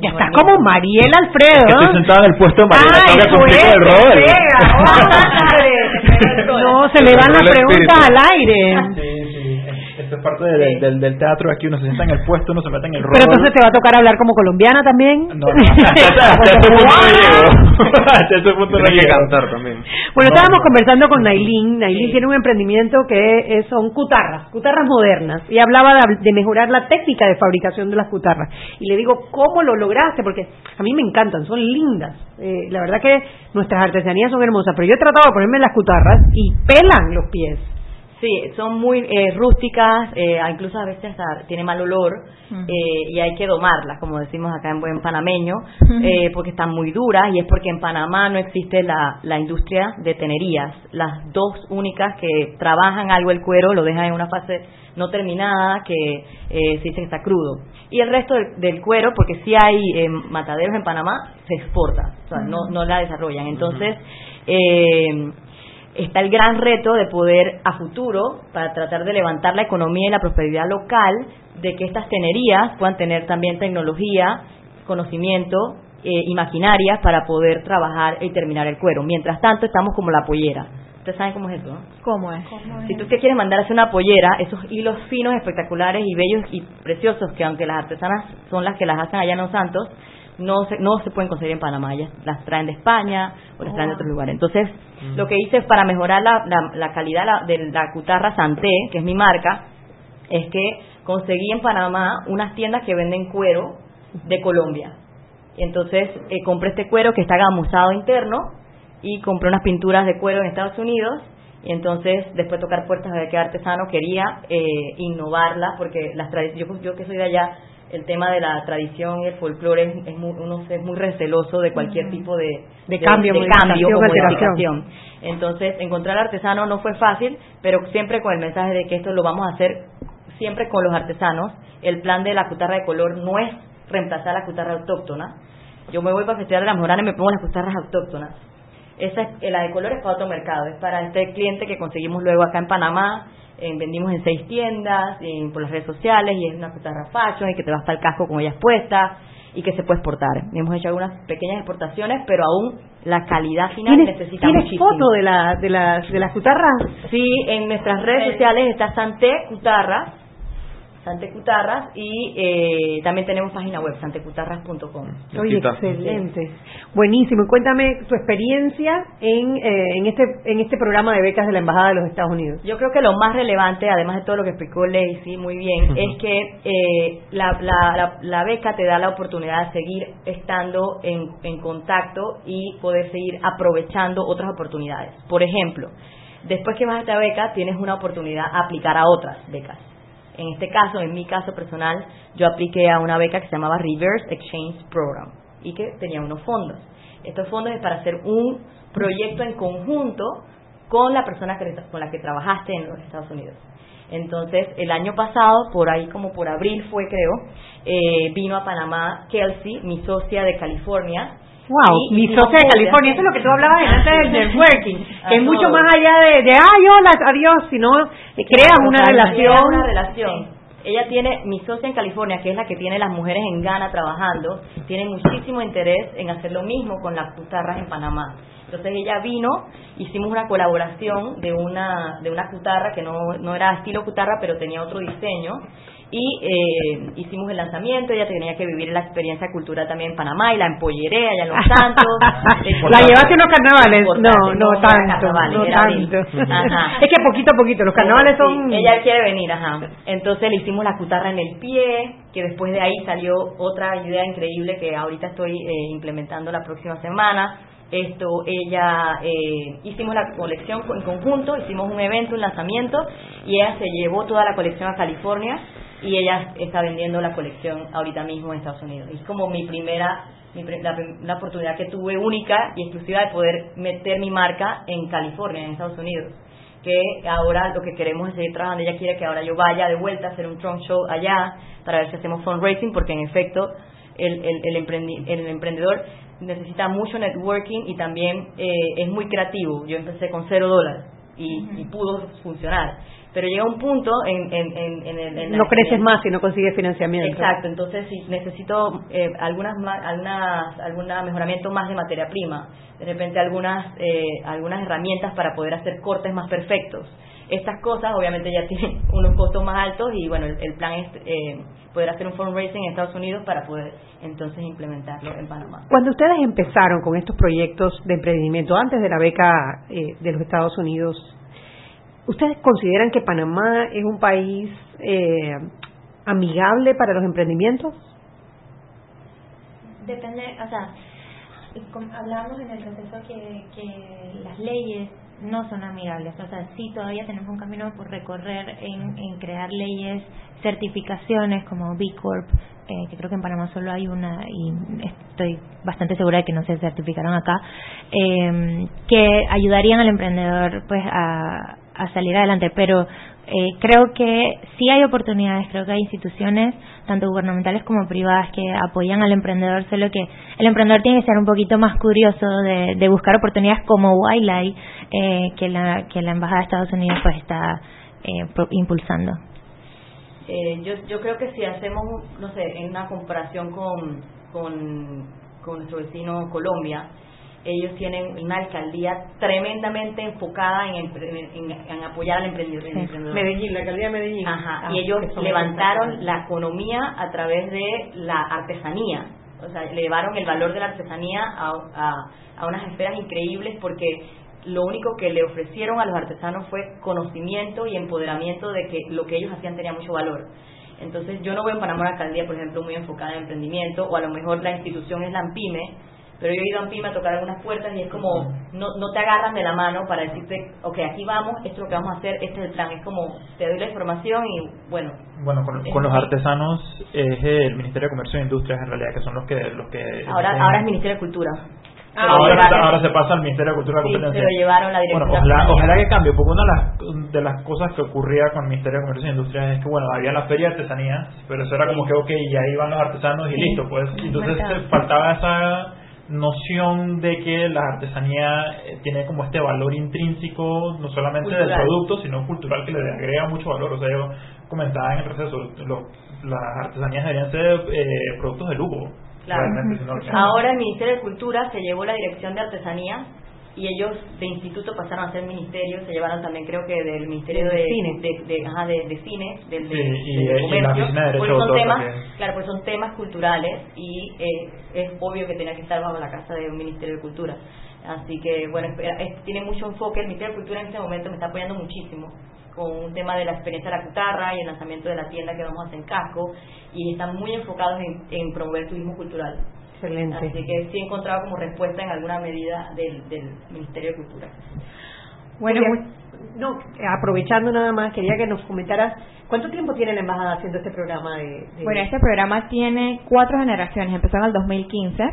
[SPEAKER 1] ya estás como Mariel Alfredo.
[SPEAKER 2] Es que estoy sentado en el puesto de Mariel.
[SPEAKER 1] Ay, el no, se le van las preguntas al aire
[SPEAKER 2] es parte del, del, teatro aquí, uno se sienta en el puesto, uno se mete en el rol.
[SPEAKER 1] Pero entonces te va a tocar hablar como colombiana también.
[SPEAKER 2] No, no, hasta, ese punto no llego. hasta ese punto no
[SPEAKER 3] que cantar también.
[SPEAKER 1] Bueno, estábamos conversando con Nailin. Nailin tiene un emprendimiento que son cutarras, cutarras modernas. Y hablaba de, mejorar la técnica de fabricación de las cutarras. Y le digo, ¿cómo lo lograste? Porque a mí me encantan, son lindas. Eh, la verdad que nuestras artesanías son hermosas, pero yo he tratado de ponerme las cutarras y pelan los pies.
[SPEAKER 12] Sí, son muy eh, rústicas, eh, incluso a veces tiene mal olor eh, y hay que domarlas, como decimos acá en buen panameño, porque están muy duras y es porque en Panamá no existe la, la industria de tenerías. Las dos únicas que trabajan algo el cuero lo dejan en una fase no terminada que se dice que está crudo. Y el resto del, cuero, porque si hay mataderos en Panamá, se exporta, o sea, no, no la desarrollan. Entonces, eh, está el gran reto de poder a futuro, para tratar de levantar la economía y la prosperidad local, de que estas tenerías puedan tener también tecnología, conocimiento eh, y maquinarias para poder trabajar y terminar el cuero. Mientras tanto, estamos como la pollera. ¿Ustedes saben cómo es eso?
[SPEAKER 1] ¿Cómo es?
[SPEAKER 12] Si tú te quieres mandar a hacer una pollera, esos hilos finos, espectaculares y bellos y preciosos, que aunque las artesanas son las que las hacen allá en Los Santos, no se, no se pueden conseguir en Panamá, ellas las traen de España o las traen de otros lugares. Entonces, mm. lo que hice para mejorar la, la, calidad de la cutarra Santé, que es mi marca, es que conseguí en Panamá unas tiendas que venden cuero de Colombia. Y entonces eh, compré este cuero que está gamuzado interno y compré unas pinturas de cuero en Estados Unidos y entonces después de tocar puertas de que artesano quería eh, innovarla porque las yo, yo que soy de allá el tema de la tradición y el folclore es, muy, uno es muy receloso de cualquier tipo de,
[SPEAKER 1] de, cambio,
[SPEAKER 12] de, cambio o modificación. Entonces, encontrar artesano no fue fácil, pero siempre con el mensaje de que esto lo vamos a hacer siempre con los artesanos. El plan de la cutarra de color no es reemplazar la cutarra autóctona. Yo me voy para el Festival de las Moranas y me pongo las cutarras autóctonas. Esa es, la de color es para otro mercado, es para este cliente que conseguimos luego acá en Panamá, vendimos en seis tiendas, por las redes sociales, y es una cutarra fashion y que te va hasta el casco con ellas puestas y que se puede exportar. Hemos hecho algunas pequeñas exportaciones, pero aún la calidad final necesita
[SPEAKER 1] ¿tienes muchísimo. foto de, la, de, las, de las cutarras?
[SPEAKER 12] Sí, en nuestras redes sociales está Santé Cutarras, Santecutarras y eh, también tenemos página web santecutarras.com.
[SPEAKER 1] Oye, excelente. Buenísimo. Cuéntame tu experiencia en, eh, en, este, en este programa de becas de la Embajada de los Estados Unidos.
[SPEAKER 12] Yo creo que lo más relevante, además de todo lo que explicó Lacey muy bien, es que eh, la, la, la, beca te da la oportunidad de seguir estando en, en contacto y poder seguir aprovechando otras oportunidades. Por ejemplo, después que vas a esta beca, tienes una oportunidad a aplicar a otras becas en este caso, en mi caso personal, yo apliqué a una beca que se llamaba Reverse Exchange Program y que tenía unos fondos. Estos fondos es para hacer un proyecto en conjunto con la persona con la que trabajaste en los Estados Unidos. Entonces, el año pasado, por ahí como por abril fue creo, eh, vino a Panamá Kelsey, mi socia de California,
[SPEAKER 1] Wow, mi socia de California, eso es lo que tú hablabas antes del networking, que es mucho más allá de, de ay, hola, adiós, sino crean una relación.
[SPEAKER 12] una relación. Ella tiene, mi socia en California, que es la que tiene las mujeres en Ghana trabajando, tiene muchísimo interés en hacer lo mismo con las cutarras en Panamá. Entonces ella vino, hicimos una colaboración de una, de una cutarra que no, no era estilo cutarra, pero tenía otro diseño y eh, hicimos el lanzamiento, ella tenía que vivir la experiencia cultural también en Panamá y la empolleré allá en Los Santos.
[SPEAKER 1] la llevaste en los carnavales, no, no, tanto, no tanto. es que poquito a poquito, los carnavales son...
[SPEAKER 12] ella quiere venir, ajá. Entonces le hicimos la cutarra en el pie, que después de ahí salió otra idea increíble que ahorita estoy eh, implementando la próxima semana esto ella eh, hicimos la colección en conjunto hicimos un evento un lanzamiento y ella se llevó toda la colección a California y ella está vendiendo la colección ahorita mismo en Estados Unidos. Es como mi primera la, oportunidad que tuve única y exclusiva de poder meter mi marca en California en Estados Unidos. Que ahora lo que queremos es seguir trabajando. Ella quiere que ahora yo vaya de vuelta a hacer un trunk show allá para ver si hacemos fundraising porque en efecto el, el, el emprendedor necesita mucho networking y también eh, es muy creativo. Yo empecé con cero dólares y, pudo funcionar. Pero llega un punto en... en, en, en
[SPEAKER 1] no creces más si no consigues financiamiento.
[SPEAKER 12] Exacto, entonces si necesito eh, algunas, algunas alguna mejoramiento más de materia prima, de repente algunas, eh, algunas herramientas para poder hacer cortes más perfectos. Estas cosas obviamente ya tienen unos costos más altos y bueno, el, plan es eh, poder hacer un fundraising en Estados Unidos para poder entonces implementarlo en Panamá.
[SPEAKER 1] Cuando ustedes empezaron con estos proyectos de emprendimiento antes de la beca eh, de los Estados Unidos, ¿ustedes consideran que Panamá es un país eh, amigable para los emprendimientos?
[SPEAKER 11] Depende, o sea, hablamos en el proceso que, que las leyes no son amigables. O sea, sí todavía tenemos un camino por recorrer en, en crear leyes, certificaciones como B Corp, eh, que creo que en Panamá solo hay una y estoy bastante segura de que no se certificaron acá, eh, que ayudarían al emprendedor pues a, a salir adelante. Pero eh, creo que sí hay oportunidades, creo que hay instituciones, tanto gubernamentales como privadas, que apoyan al emprendedor, solo que el emprendedor tiene que ser un poquito más curioso de, buscar oportunidades como Wildlife, eh, que, la, que la Embajada de Estados Unidos pues está eh, impulsando.
[SPEAKER 12] Eh, yo, yo creo que si hacemos, no sé, en una comparación con, con, con nuestro vecino Colombia, ellos tienen una alcaldía tremendamente enfocada en, en, apoyar al emprendedor,
[SPEAKER 1] Medellín, la alcaldía de Medellín.
[SPEAKER 12] Ajá, ah, y ellos levantaron la economía a través de la artesanía. O sea, elevaron el valor de la artesanía a, a, a unas esferas increíbles porque lo único que le ofrecieron a los artesanos fue conocimiento y empoderamiento de que lo que ellos hacían tenía mucho valor. Entonces yo no veo en Panamá una alcaldía, por ejemplo, muy enfocada en emprendimiento, o a lo mejor la institución es la AMPIME, pero yo he ido a PYME a tocar algunas puertas y es como, no, no te agarran de la mano para decirte, ok, aquí vamos, esto es lo que vamos a hacer, este es el plan. Es como, te doy la información y bueno.
[SPEAKER 2] Bueno, con, los artesanos es el Ministerio de Comercio e Industrias en realidad, que son los que... Los que
[SPEAKER 12] ahora, ahora es Ministerio de Cultura.
[SPEAKER 2] Ah, ahora, se pasa al Ministerio de Cultura
[SPEAKER 12] sí, se lo llevaron la dirección.
[SPEAKER 2] Bueno, ojalá, ojalá, que cambie, porque una de las, de las cosas que ocurría con el Ministerio de Comercio e Industrias es que, bueno, había la feria de artesanías, pero eso era como que, ok, y ahí van los artesanos y listo, pues. Entonces faltaba esa noción de que la artesanía eh, tiene como este valor intrínseco, no solamente del producto, sino cultural, que le agrega mucho valor. O sea, yo comentaba en el proceso, las artesanías deberían ser eh, productos de lujo.
[SPEAKER 12] Ahora el Ministerio de Cultura se llevó la dirección de artesanía y ellos de instituto pasaron a ser ministerio, se llevaron también creo que del Ministerio de, Cine, de, ajá, de, Cine, del de, Comercio, porque son temas, claro, pues son temas culturales y eh, es obvio que tenía que estar bajo la casa de un Ministerio de Cultura. Así que bueno, tiene mucho enfoque, el Ministerio de Cultura en este momento me está apoyando muchísimo con un tema de la experiencia de la cutarra y el lanzamiento de la tienda que vamos a hacer en Casco y están muy enfocados en, en promover turismo cultural.
[SPEAKER 1] Excelente.
[SPEAKER 12] Así que sí he encontrado como respuesta en alguna medida del, del Ministerio de Cultura.
[SPEAKER 1] Bueno, no, aprovechando nada más, quería que nos comentaras cuánto tiempo tiene la embajada haciendo este programa de,
[SPEAKER 4] Bueno, este programa tiene cuatro generaciones, empezó en el 2015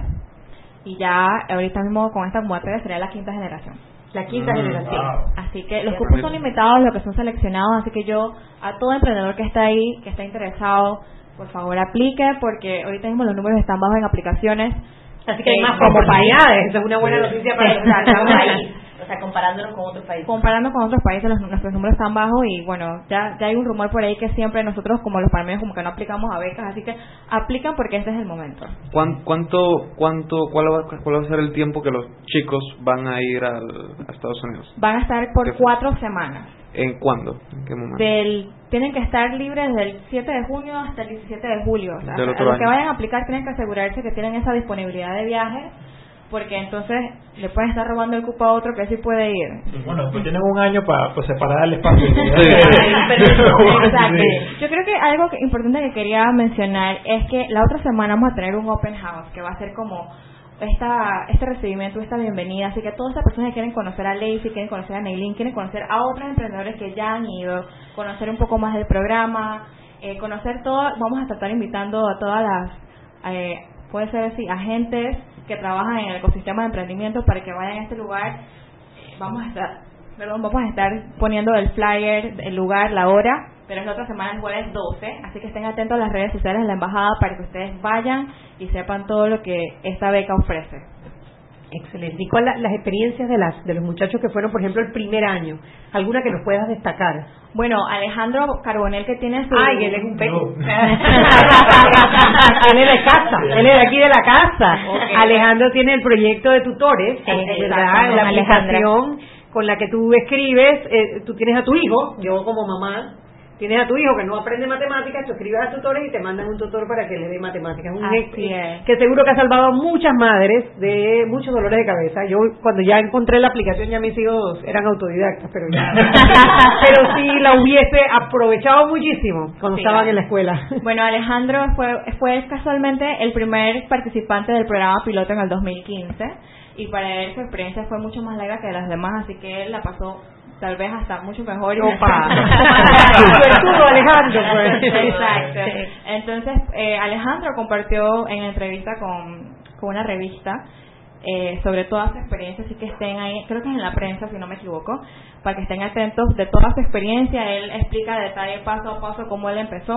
[SPEAKER 4] y ya ahorita mismo con esta muerte sería la quinta generación.
[SPEAKER 1] La quinta mm, generación.
[SPEAKER 4] Así que los cupos son limitados, los que son seleccionados, así que yo a todo emprendedor que está ahí, que está interesado, por favor aplique porque ahorita mismo los números están bajos en aplicaciones.
[SPEAKER 1] Así que hay más como oportunidades. Eso es una buena noticia para el
[SPEAKER 12] país. O sea, comparándonos con otros países.
[SPEAKER 4] Comparando con otros países, los, nuestros números están bajos y bueno, ya, ya hay un rumor por ahí que siempre nosotros, como los panameños, como que no aplicamos a becas, así que aplican porque este es el momento.
[SPEAKER 3] ¿Cuánto, cuánto, cuál va, cuál va a ser el tiempo que los chicos van a ir al, a Estados Unidos?
[SPEAKER 4] Van a estar por cuatro semanas.
[SPEAKER 3] ¿En cuándo? ¿En qué momento?
[SPEAKER 4] Del, tienen que estar libres del 7 de junio hasta el 17 de julio. O sea, los que vayan a aplicar tienen que asegurarse que tienen esa disponibilidad de viaje porque entonces le pueden estar robando el cupo a otro que sí puede ir.
[SPEAKER 2] Bueno, pues tienen un año para pues, separar el espacio.
[SPEAKER 4] Exacto. Yo creo que algo importante que quería mencionar es que la otra semana vamos a tener un open house que va a ser como esta, este recibimiento, esta bienvenida. Así que todas estas personas que quieren conocer a Lacey, quieren conocer a Neilin, quieren conocer a otros emprendedores que ya han ido, conocer un poco más del programa, eh, conocer todo, vamos a estar invitando a todas las, eh, puede ser así, agentes que trabajan en el ecosistema de emprendimiento para que vayan a este lugar. Vamos a estar, perdón, vamos a estar poniendo el flyer, el lugar, la hora pero es la otra semana, el jueves 12, así que estén atentos a las redes sociales de la embajada para que ustedes vayan y sepan todo lo que esta beca ofrece.
[SPEAKER 1] Excelente. ¿Y cuáles las experiencias de las de los muchachos que fueron, por ejemplo, el primer año? ¿Alguna que nos puedas destacar?
[SPEAKER 4] Bueno, Alejandro Carbonel que tiene su...
[SPEAKER 1] Ay, él es un peco. él es de casa, él es de aquí de la casa. Alejandro tiene el proyecto de tutores, ¿verdad? La aplicación con la que tú escribes, eh, tú tienes a tu hijo, yo como mamá tienes a tu hijo que no aprende matemáticas, tú escribes a tutores y te mandan un tutor para que le dé matemáticas. Un que seguro que ha salvado a muchas madres de muchos dolores de cabeza. Yo cuando ya encontré la aplicación ya mis hijos eran autodidactas, pero ya. pero sí la hubiese aprovechado muchísimo cuando estaban en la escuela.
[SPEAKER 4] Bueno, Alejandro fue, fue casualmente el primer participante del programa piloto en el 2015 y para él su experiencia fue mucho más larga que las demás, así que él la pasó tal vez hasta mucho mejor.
[SPEAKER 1] Opa. Alejandro, pues.
[SPEAKER 4] Exacto. Entonces, eh, Alejandro compartió en entrevista con, con una revista eh, sobre toda su experiencia, así que estén ahí, creo que es en la prensa, si no me equivoco, para que estén atentos de toda su experiencia. Él explica detalle paso a paso cómo él empezó,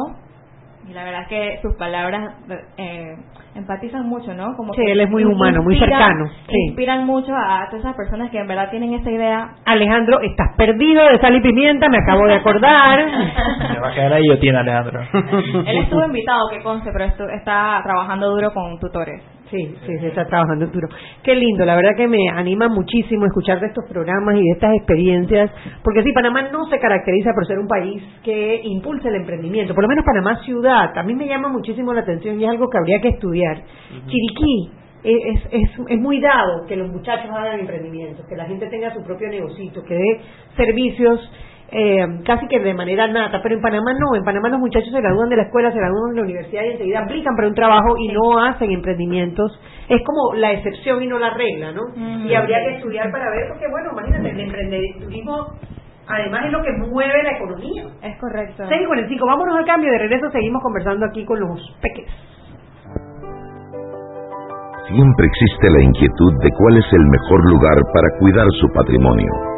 [SPEAKER 4] y la verdad es que sus palabras eh, empatizan mucho, ¿no?
[SPEAKER 1] Como sí, él es muy humano, muy cercano.
[SPEAKER 4] Inspiran mucho a todas esas personas que en verdad tienen esa idea.
[SPEAKER 1] Alejandro, estás perdido de sal y pimienta, me acabo de acordar.
[SPEAKER 2] me va a quedar ahí tiene Alejandro.
[SPEAKER 4] él estuvo invitado, que conste, pero está trabajando duro con tutores.
[SPEAKER 1] Sí, sí, se está trabajando duro. Qué lindo, la verdad que me anima muchísimo escuchar de estos programas y de estas experiencias, porque sí, Panamá no se caracteriza por ser un país que impulse el emprendimiento, por lo menos Panamá ciudad, a mí me llama muchísimo la atención y es algo que habría que estudiar. Chiriquí, es, es, es, muy dado que los muchachos hagan emprendimientos, que la gente tenga su propio negocio, que dé servicios eh, casi que de manera nata, pero en Panamá no, en Panamá los muchachos se gradúan de la escuela, se gradúan de la universidad y enseguida aplican para un trabajo y no hacen emprendimientos. Es como la excepción y no la regla, ¿no? Y habría que estudiar para ver, porque bueno, imagínate, el emprendedurismo además es lo que mueve la economía.
[SPEAKER 4] Es correcto.
[SPEAKER 1] 6.45, vámonos al cambio, de regreso seguimos conversando aquí con los peques.
[SPEAKER 7] Siempre existe la inquietud de cuál es el mejor lugar para cuidar su patrimonio.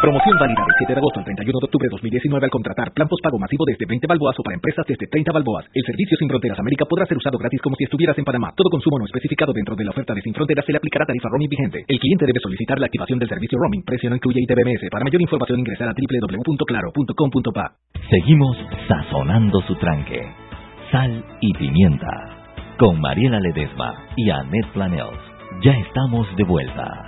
[SPEAKER 8] Promoción válida del 7 de agosto al 31 de octubre de 2019 al contratar plan pago masivo desde 20 balboas o para empresas desde 30 balboas. El servicio Sin Fronteras América podrá ser usado gratis como si estuvieras en Panamá. Todo consumo no especificado dentro de la oferta de Sin Fronteras se le aplicará tarifa roaming vigente. El cliente debe solicitar la activación del servicio roaming. Precio no incluye ITBMS. Para mayor información ingresar a www.claro.com.pa.
[SPEAKER 6] Seguimos sazonando su tranque. Sal y pimienta. Con Mariela Ledesma y Annette Planels. Ya estamos de vuelta.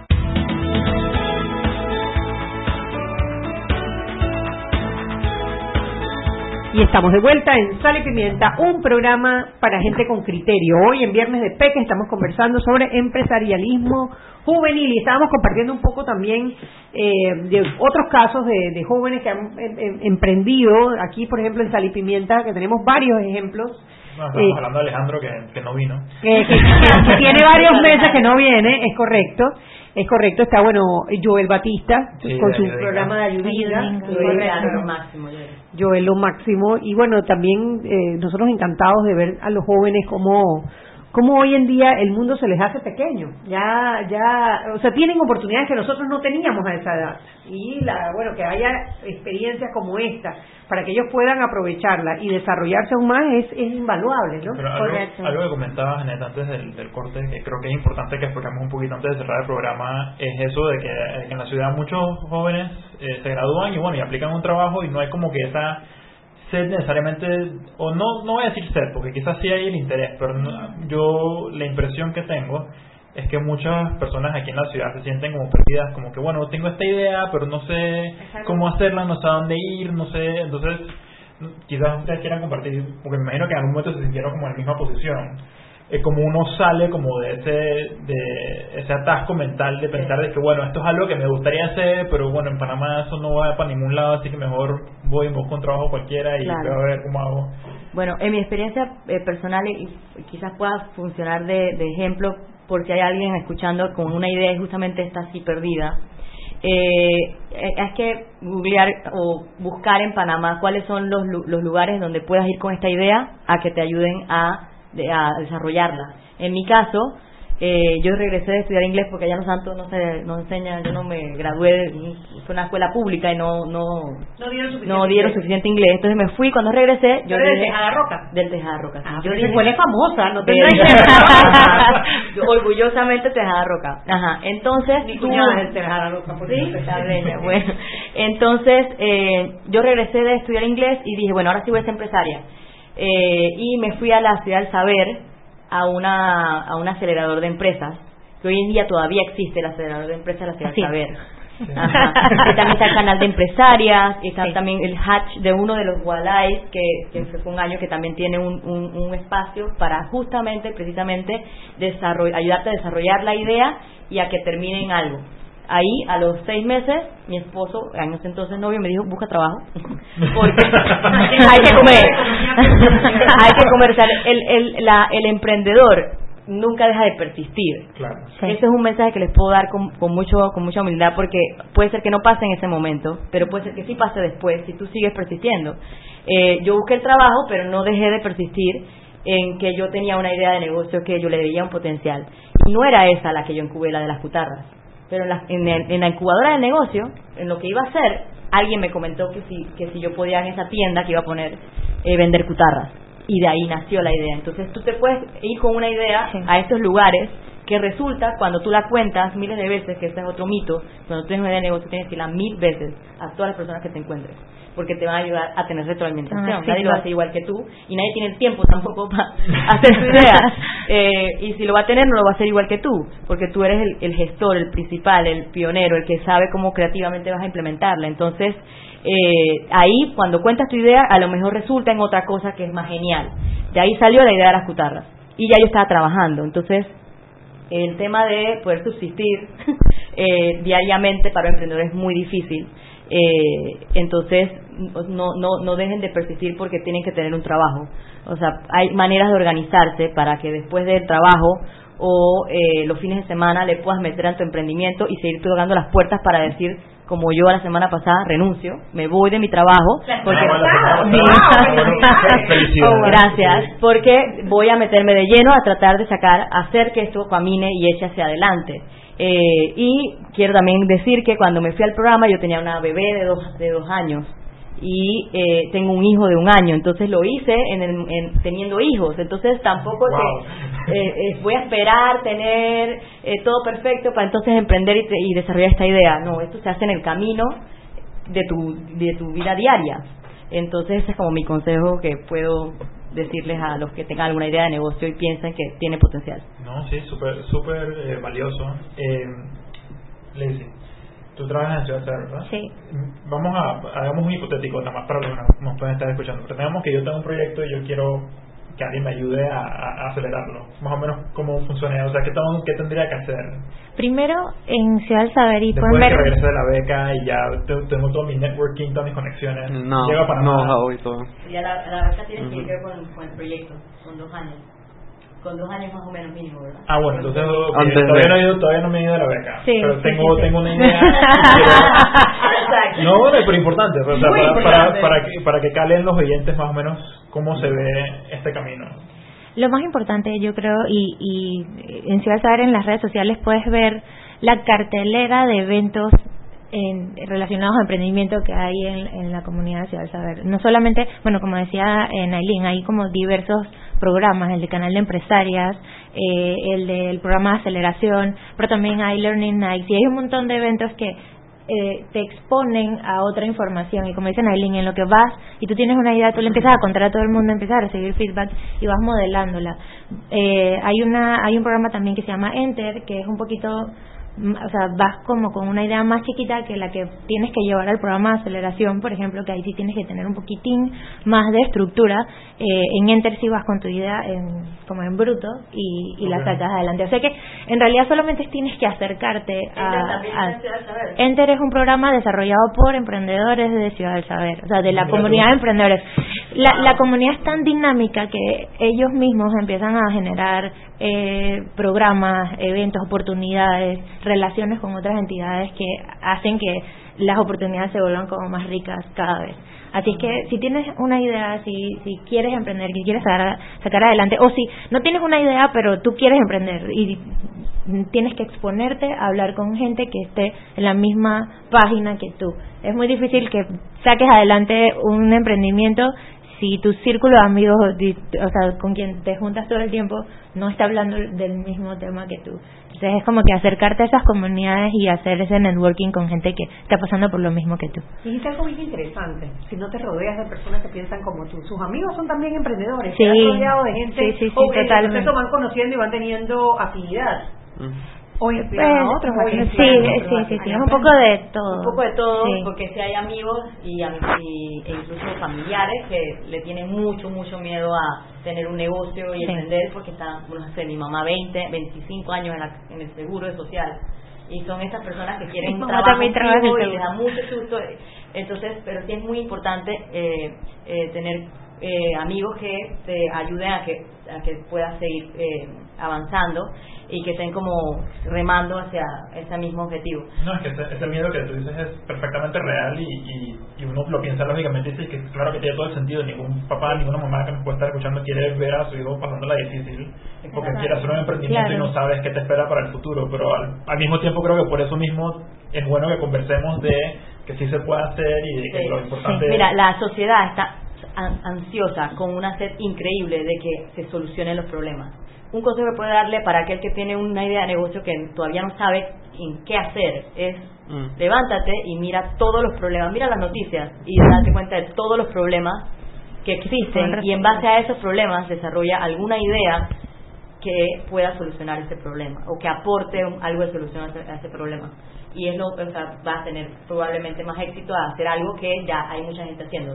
[SPEAKER 1] Y estamos de vuelta en Sal y Pimienta, un programa para gente con criterio. Hoy en Viernes de Peque estamos conversando sobre empresarialismo juvenil y estábamos compartiendo un poco también eh, de otros casos de, jóvenes que han em, em, emprendido. Aquí, por ejemplo, en Sal y Pimienta, que tenemos varios ejemplos.
[SPEAKER 2] Estamos eh, hablando de Alejandro que, no vino.
[SPEAKER 1] que tiene varios meses que no viene, es correcto. Es correcto, está bueno Joel Batista con su programa de ayuda.
[SPEAKER 12] Joel, lo máximo.
[SPEAKER 1] Joel lo máximo. Y bueno, también eh, nosotros encantados de ver a los jóvenes como cómo hoy en día el mundo se les hace pequeño. Ya, ya, o sea, tienen oportunidades que nosotros no teníamos a esa edad. Y la, bueno, que haya experiencias como esta para que ellos puedan aprovecharla y desarrollarse aún más es, es invaluable, ¿no?
[SPEAKER 2] Pero algo, que comentabas, Janet, antes del, corte, que creo que es importante que expliquemos un poquito antes de cerrar el programa, es eso de que en la ciudad muchos jóvenes eh, se gradúan y bueno, y aplican un trabajo y no hay como que esa sed necesariamente, o no, no voy a decir sed, porque quizás sí hay el interés, pero yo la impresión que tengo es que muchas personas aquí en la ciudad se sienten como perdidas, como que bueno, tengo esta idea, pero no sé cómo hacerla, no sé a dónde ir, no sé, entonces quizás ustedes quieran compartir, porque me imagino que en algún momento se sintieron como en la misma posición es como uno sale como de ese de ese atasco mental de pensar de que bueno esto es algo que me gustaría hacer pero bueno en Panamá eso no va para ningún lado así que mejor voy y busco un trabajo cualquiera y voy a ver cómo hago.
[SPEAKER 12] Bueno en mi experiencia eh, personal y quizás pueda funcionar de, ejemplo porque hay alguien escuchando con una idea y justamente está así perdida eh, es que googlear o buscar en Panamá cuáles son los, los lugares donde puedas ir con esta idea a que te ayuden a de, a desarrollarla. En mi caso, eh, yo regresé de estudiar inglés porque allá en Los Santos no se no enseña, yo no me gradué, fue una escuela pública y no no
[SPEAKER 1] no
[SPEAKER 12] dieron suficiente, inglés. Entonces me fui, cuando regresé, yo
[SPEAKER 1] del Tejada Roca.
[SPEAKER 12] Del Tejada Roca.
[SPEAKER 1] Ah, yo dije, fue famosa, no te
[SPEAKER 12] Orgullosamente Tejada Roca. Ajá, entonces...
[SPEAKER 1] Mi cuñada es Tejada Roca.
[SPEAKER 12] Sí, bueno. Entonces, eh, yo regresé de estudiar inglés y dije, bueno, ahora sí voy a ser empresaria eh, y me fui a la ciudad del saber a una a un acelerador de empresas que hoy en día todavía existe el acelerador de empresas de la ciudad del saber. También está el canal de empresarias y está también el hatch de uno de los Walais que, que fue un año que también tiene un, un, espacio para justamente precisamente ayudarte a desarrollar la idea y a que termine en algo ahí a los seis meses mi esposo años entonces novio me dijo busca trabajo porque hay que comer. Hay que comerciar el, el, la, el emprendedor nunca deja de persistir.
[SPEAKER 2] Claro.
[SPEAKER 12] ese es un mensaje que les puedo dar con, con mucho con mucha humildad porque puede ser que no pase en ese momento pero puede ser que sí pase después si tú sigues persistiendo. Eh, yo busqué el trabajo pero no dejé de persistir en que yo tenía una idea de negocio que yo le veía un potencial. Y no era esa la que yo incubé la de las cutarras pero en la, incubadora de negocio, en lo que iba a hacer, alguien me comentó que si, que si yo podía en esa tienda que iba a poner eh, vender cutarras. Y de ahí nació la idea. Entonces tú te puedes ir con una idea a estos lugares que resulta cuando tú la cuentas miles de veces, que ese es otro mito, cuando tú tienes una idea de negocio tienes que irla mil veces a todas las personas que te encuentres porque te van a ayudar a tener retroalimentación. Ah, nadie lo hace igual que tú y nadie tiene el tiempo tampoco para hacer su idea. Eh, y si lo va a tener, no lo va a hacer igual que tú, porque tú eres el, gestor, el principal, el pionero, el que sabe cómo creativamente vas a implementarla. Entonces, eh, ahí, cuando cuentas tu idea, a lo mejor resulta en otra cosa que es más genial. De ahí salió la idea de las cutarras. Y ya yo estaba trabajando. Entonces, el tema de poder subsistir eh, diariamente para un emprendedor es muy difícil. Eh, entonces no, no, no dejen de persistir porque tienen que tener un trabajo. O sea, hay maneras de organizarse para que después del trabajo o eh, los fines de semana le puedas meter a tu emprendimiento y seguir tocando las puertas para decir como yo la semana pasada renuncio, me voy de mi trabajo porque gracias, porque voy a meterme de lleno a tratar de sacar, hacer que esto camine y eche hacia adelante. Eh, y quiero también decir que cuando me fui al programa yo tenía una bebé de dos, de dos años y eh, tengo un hijo de un año, entonces lo hice en, teniendo hijos, entonces tampoco eh, eh, voy a esperar tener todo perfecto para entonces emprender y, desarrollar esta idea, no, esto se hace en el camino de tu, de tu vida diaria, entonces ese es como mi consejo que puedo decirles a los que tengan alguna idea de negocio y piensen que tiene potencial.
[SPEAKER 2] No, sí, súper super, valioso. Eh, Tú trabajas en Ciudad ¿verdad?
[SPEAKER 11] Sí.
[SPEAKER 2] Vamos a, hagamos un hipotético, nada más para los que nos pueden estar escuchando. Pretendemos que yo tengo un proyecto y yo quiero que alguien me ayude a, acelerarlo. Más o menos cómo funciona, o sea, ¿qué, tengo, qué tendría que hacer?
[SPEAKER 11] Primero, en Ciudad del Saber y
[SPEAKER 2] pueden ver... que regrese de la beca y ya tengo todo mi networking, todas mis conexiones.
[SPEAKER 3] No, Llega para no, y todo.
[SPEAKER 12] Ya la, la beca tiene que ver con, con el proyecto, con dos años con dos años más o menos mínimo, ¿verdad? Ah, bueno, entonces
[SPEAKER 2] todavía, no he ido, todavía no me he ido a la beca,
[SPEAKER 11] sí,
[SPEAKER 2] pero tengo, tengo una idea. no, bueno, pero importante, o sea, para, importante. Para, para, que, para que calen los oyentes más o menos cómo se ve este camino.
[SPEAKER 11] Lo más importante, yo creo, y, y en Ciudad Saber en las redes sociales puedes ver la cartelera de eventos en, relacionados a emprendimiento que hay en, en la comunidad de Ciudad Saber. No solamente, bueno, como decía Nailin, hay como diversos programas, el de Canal de Empresarias, eh, el del programa de aceleración, pero también hay Learning Nights y hay un montón de eventos que eh, te exponen a otra información y como dice Nailin, en lo que vas y tú tienes una idea, tú le empiezas a contar a todo el mundo, empiezas a recibir feedback y vas modelándola. Eh, hay una hay un programa también que se llama Enter, que es un poquito o sea, vas como con una idea más chiquita que la que tienes que llevar al programa de aceleración, por ejemplo, que ahí sí tienes que tener un poquitín más de estructura. Eh, en Enter sí vas con tu idea en, como en bruto y, y la sacas adelante. O sea que en realidad solamente tienes que acercarte a, Enter es un programa desarrollado por emprendedores de Ciudad del Saber, o sea, de la comunidad de emprendedores. La, la comunidad es tan dinámica que ellos mismos empiezan a generar eh, programas, eventos, oportunidades, relaciones con otras entidades que hacen que las oportunidades se vuelvan como más ricas cada vez. Así que si tienes una idea, si, si quieres emprender, que quieres sacar, sacar adelante, o si no tienes una idea pero tú quieres emprender y tienes que exponerte a hablar con gente que esté en la misma página que tú. Es muy difícil que saques adelante un emprendimiento si tu círculo de amigos, o sea, con quien te juntas todo el tiempo, no está hablando del mismo tema que tú. Entonces es como que acercarte a esas comunidades y hacer ese networking con gente que está pasando por lo mismo que tú.
[SPEAKER 1] Y algo muy interesante, si no te rodeas de personas que piensan como tú. Sus amigos son también emprendedores,
[SPEAKER 11] sí,
[SPEAKER 1] rodeado de gente
[SPEAKER 11] sí, sí,
[SPEAKER 1] sí,
[SPEAKER 11] totalmente.
[SPEAKER 1] van conociendo y van teniendo afinidad.
[SPEAKER 11] O inspirar a otros. sí, sí, sí, sí, es un poco de todo.
[SPEAKER 12] Un poco de todo, porque si hay amigos y, y, e incluso familiares que le tienen mucho, mucho miedo a tener un negocio y emprender porque está, no sé, mi mamá 20, 25 años en, en el seguro de social y son estas personas que quieren trabajar y les da mucho susto. Entonces, pero sí es muy importante eh, eh, tener eh, amigos que te ayuden a que, a que puedas seguir eh, avanzando y que estén como remando hacia ese mismo objetivo.
[SPEAKER 2] No, es que ese, miedo que tú dices es perfectamente real y, y, uno lo piensa lógicamente y dice que claro que tiene todo el sentido. Ningún papá, ninguna mamá que nos pueda estar escuchando quiere ver a su hijo pasándola difícil porque quiere hacer un emprendimiento y no sabes qué te espera para el futuro. Pero al, mismo tiempo creo que por eso mismo es bueno que conversemos de que sí se puede hacer y de que lo importante
[SPEAKER 12] Mira, la sociedad está ansiosa con una sed increíble de que se solucionen los problemas un consejo que puede darle para aquel que tiene una idea de negocio que todavía no sabe en qué hacer es mm. levántate y mira todos los problemas, mira las noticias y date cuenta de todos los problemas que existen y en base a esos problemas desarrolla alguna idea que pueda solucionar ese problema o que aporte algo de solución a ese, problema y es lo o sea, va a tener probablemente más éxito a hacer algo que ya hay mucha gente haciendo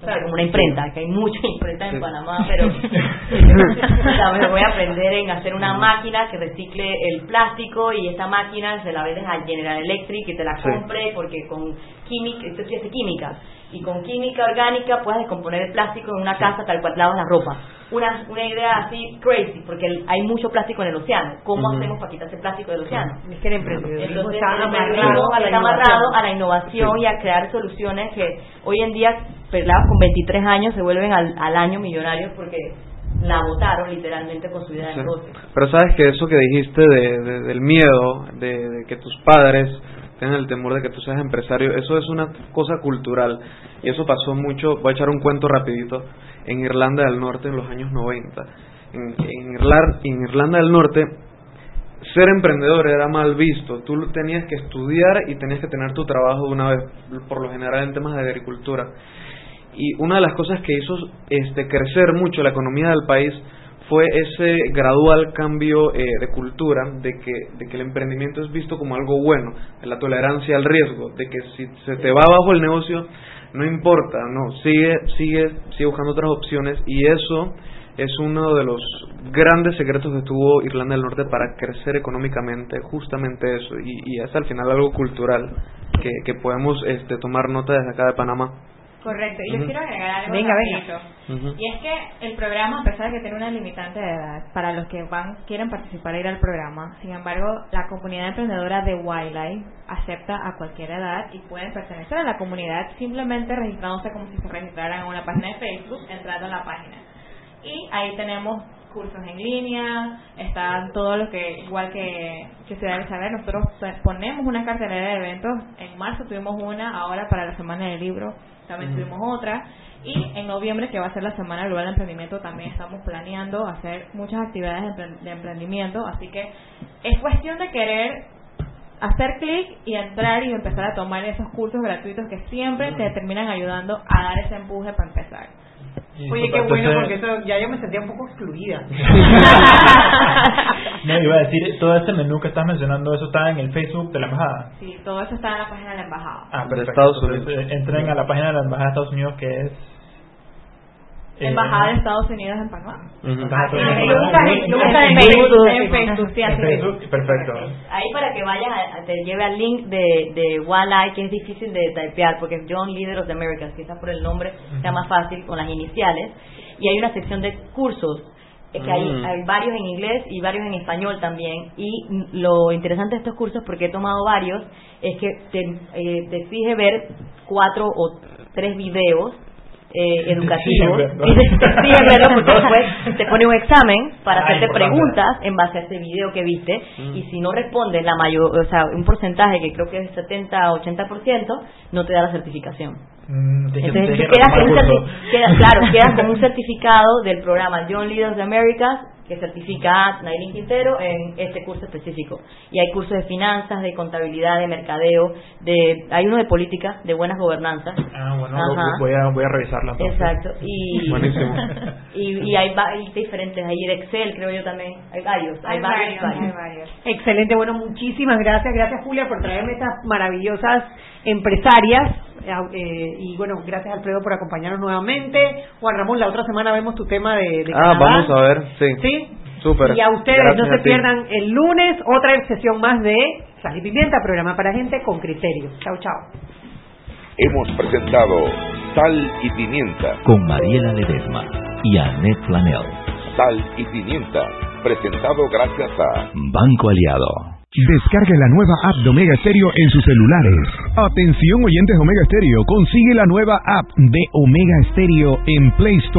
[SPEAKER 12] como una imprenta, que hay mucha imprenta en Panamá, pero me voy a aprender en hacer una máquina que recicle el plástico y esta máquina se la vendes a General Electric y te la compre porque con química, esto hace química. Y con química orgánica puedes descomponer el plástico en una casa tal cual lavas la ropa. Una, una idea así crazy, porque hay mucho plástico en el océano. ¿Cómo hacemos para quitar ese plástico del océano?
[SPEAKER 1] Es que el emprendimiento
[SPEAKER 12] está amarrado, a la, amarrado a la innovación y a crear soluciones que hoy en día, pelados con 23 años, se vuelven al, al año millonarios porque la votaron literalmente con su idea de negocio.
[SPEAKER 3] Pero sabes que eso que dijiste de, del miedo, de, de que tus padres tengan el temor de que tú seas empresario, eso es una cosa cultural. Y eso pasó mucho, voy a echar un cuento rapidito, en Irlanda del Norte en los años 90. En, en, Irlanda del Norte ser emprendedor era mal visto, tú tenías que estudiar y tenías que tener tu trabajo de una vez, por lo general en temas de agricultura. Y una de las cosas que hizo este, crecer mucho la economía del país fue ese gradual cambio eh, de cultura de que, de que el emprendimiento es visto como algo bueno, de la tolerancia al riesgo, de que si se te va abajo el negocio, no importa, no, sigue, sigue, sigue buscando otras opciones y eso es uno de los grandes secretos que tuvo Irlanda del Norte para crecer económicamente, justamente eso, y, y es al final algo cultural que, que podemos este, tomar nota desde acá de Panamá.
[SPEAKER 4] Correcto, y yo quiero agregar algo
[SPEAKER 1] venga,
[SPEAKER 4] Y es que el programa, a pesar de que tiene una limitante de edad para los que van quieren participar e ir al programa, sin embargo, la comunidad emprendedora de Wildlife acepta a cualquier edad y pueden pertenecer a la comunidad simplemente registrándose como si se registraran en una página de Facebook, entrando en la página. Y ahí tenemos cursos en línea, está todo lo que, igual que, que se debe saber, nosotros ponemos una cartelera de eventos, en marzo tuvimos una, ahora para la Semana del Libro también tuvimos otra. Y en noviembre, que va a ser la Semana Global de Emprendimiento, también estamos planeando hacer muchas actividades de emprendimiento. Así que es cuestión de querer hacer clic y entrar y empezar a tomar esos cursos gratuitos que siempre te terminan ayudando a dar ese empuje para empezar.
[SPEAKER 1] Oye, qué bueno, porque eso ya yo me sentía un poco excluida.
[SPEAKER 2] no, iba a decir, todo este menú que estás mencionando, ¿eso está en el Facebook de la Embajada?
[SPEAKER 4] Sí, todo eso está en la página de la Embajada.
[SPEAKER 2] Ah, pero Estados Unidos. Entren a la página de la Embajada de Estados Unidos que es
[SPEAKER 4] Embajada de Estados Unidos en Panamá.
[SPEAKER 2] En
[SPEAKER 4] Facebook,
[SPEAKER 2] perfecto.
[SPEAKER 12] Ahí para que vayas, te lleve al link de, de Walleye, que es difícil de typear, porque es John Leader of the Americas, quizás por el nombre sea más fácil, con las iniciales. Y hay una sección de cursos que hay, mm. hay, varios en inglés y varios en español también. Y lo interesante de estos cursos, porque he tomado varios, es que te, eh, te exige ver cuatro o tres videos eh, educativo. Porque después te pone un examen para hacerte preguntas en base a ese video que viste mm. y si no respondes la mayor o sea un porcentaje que creo que es 70 80% no te da la certificación. Mm, entonces quedas con un claro quedas con un certificado del programa John Leaders de Americas que certifica a Nailin Quintero en este curso específico. Y hay cursos de finanzas, de contabilidad, de mercadeo, de hay uno de política, de buenas gobernanzas.
[SPEAKER 2] Ah, bueno, voy a, voy a revisarlo.
[SPEAKER 12] Exacto. Y, y, hay, diferentes, hay de Excel, creo yo también. Hay varios. Hay, varios, varios.
[SPEAKER 1] Excelente, bueno, muchísimas gracias. Gracias, Julia, por traerme estas maravillosas empresarias eh, y bueno, gracias Alfredo por acompañarnos nuevamente. Juan Ramón, la otra semana vemos tu tema de,
[SPEAKER 3] Ah, vamos a ver, sí.
[SPEAKER 1] Sí.
[SPEAKER 3] Súper.
[SPEAKER 1] Y a ustedes no se pierdan el lunes otra sesión más de Sal y Pimienta, programa para gente con criterio. Chao, chao.
[SPEAKER 7] Hemos presentado Sal y Pimienta
[SPEAKER 6] con Mariela Ledesma y Annette Flanell.
[SPEAKER 7] Sal y Pimienta, presentado gracias a
[SPEAKER 6] Banco Aliado.
[SPEAKER 15] Descargue la nueva app de Omega Stereo en sus celulares. Atención oyentes Omega Stereo, consigue la nueva app de Omega Stereo en Play Store.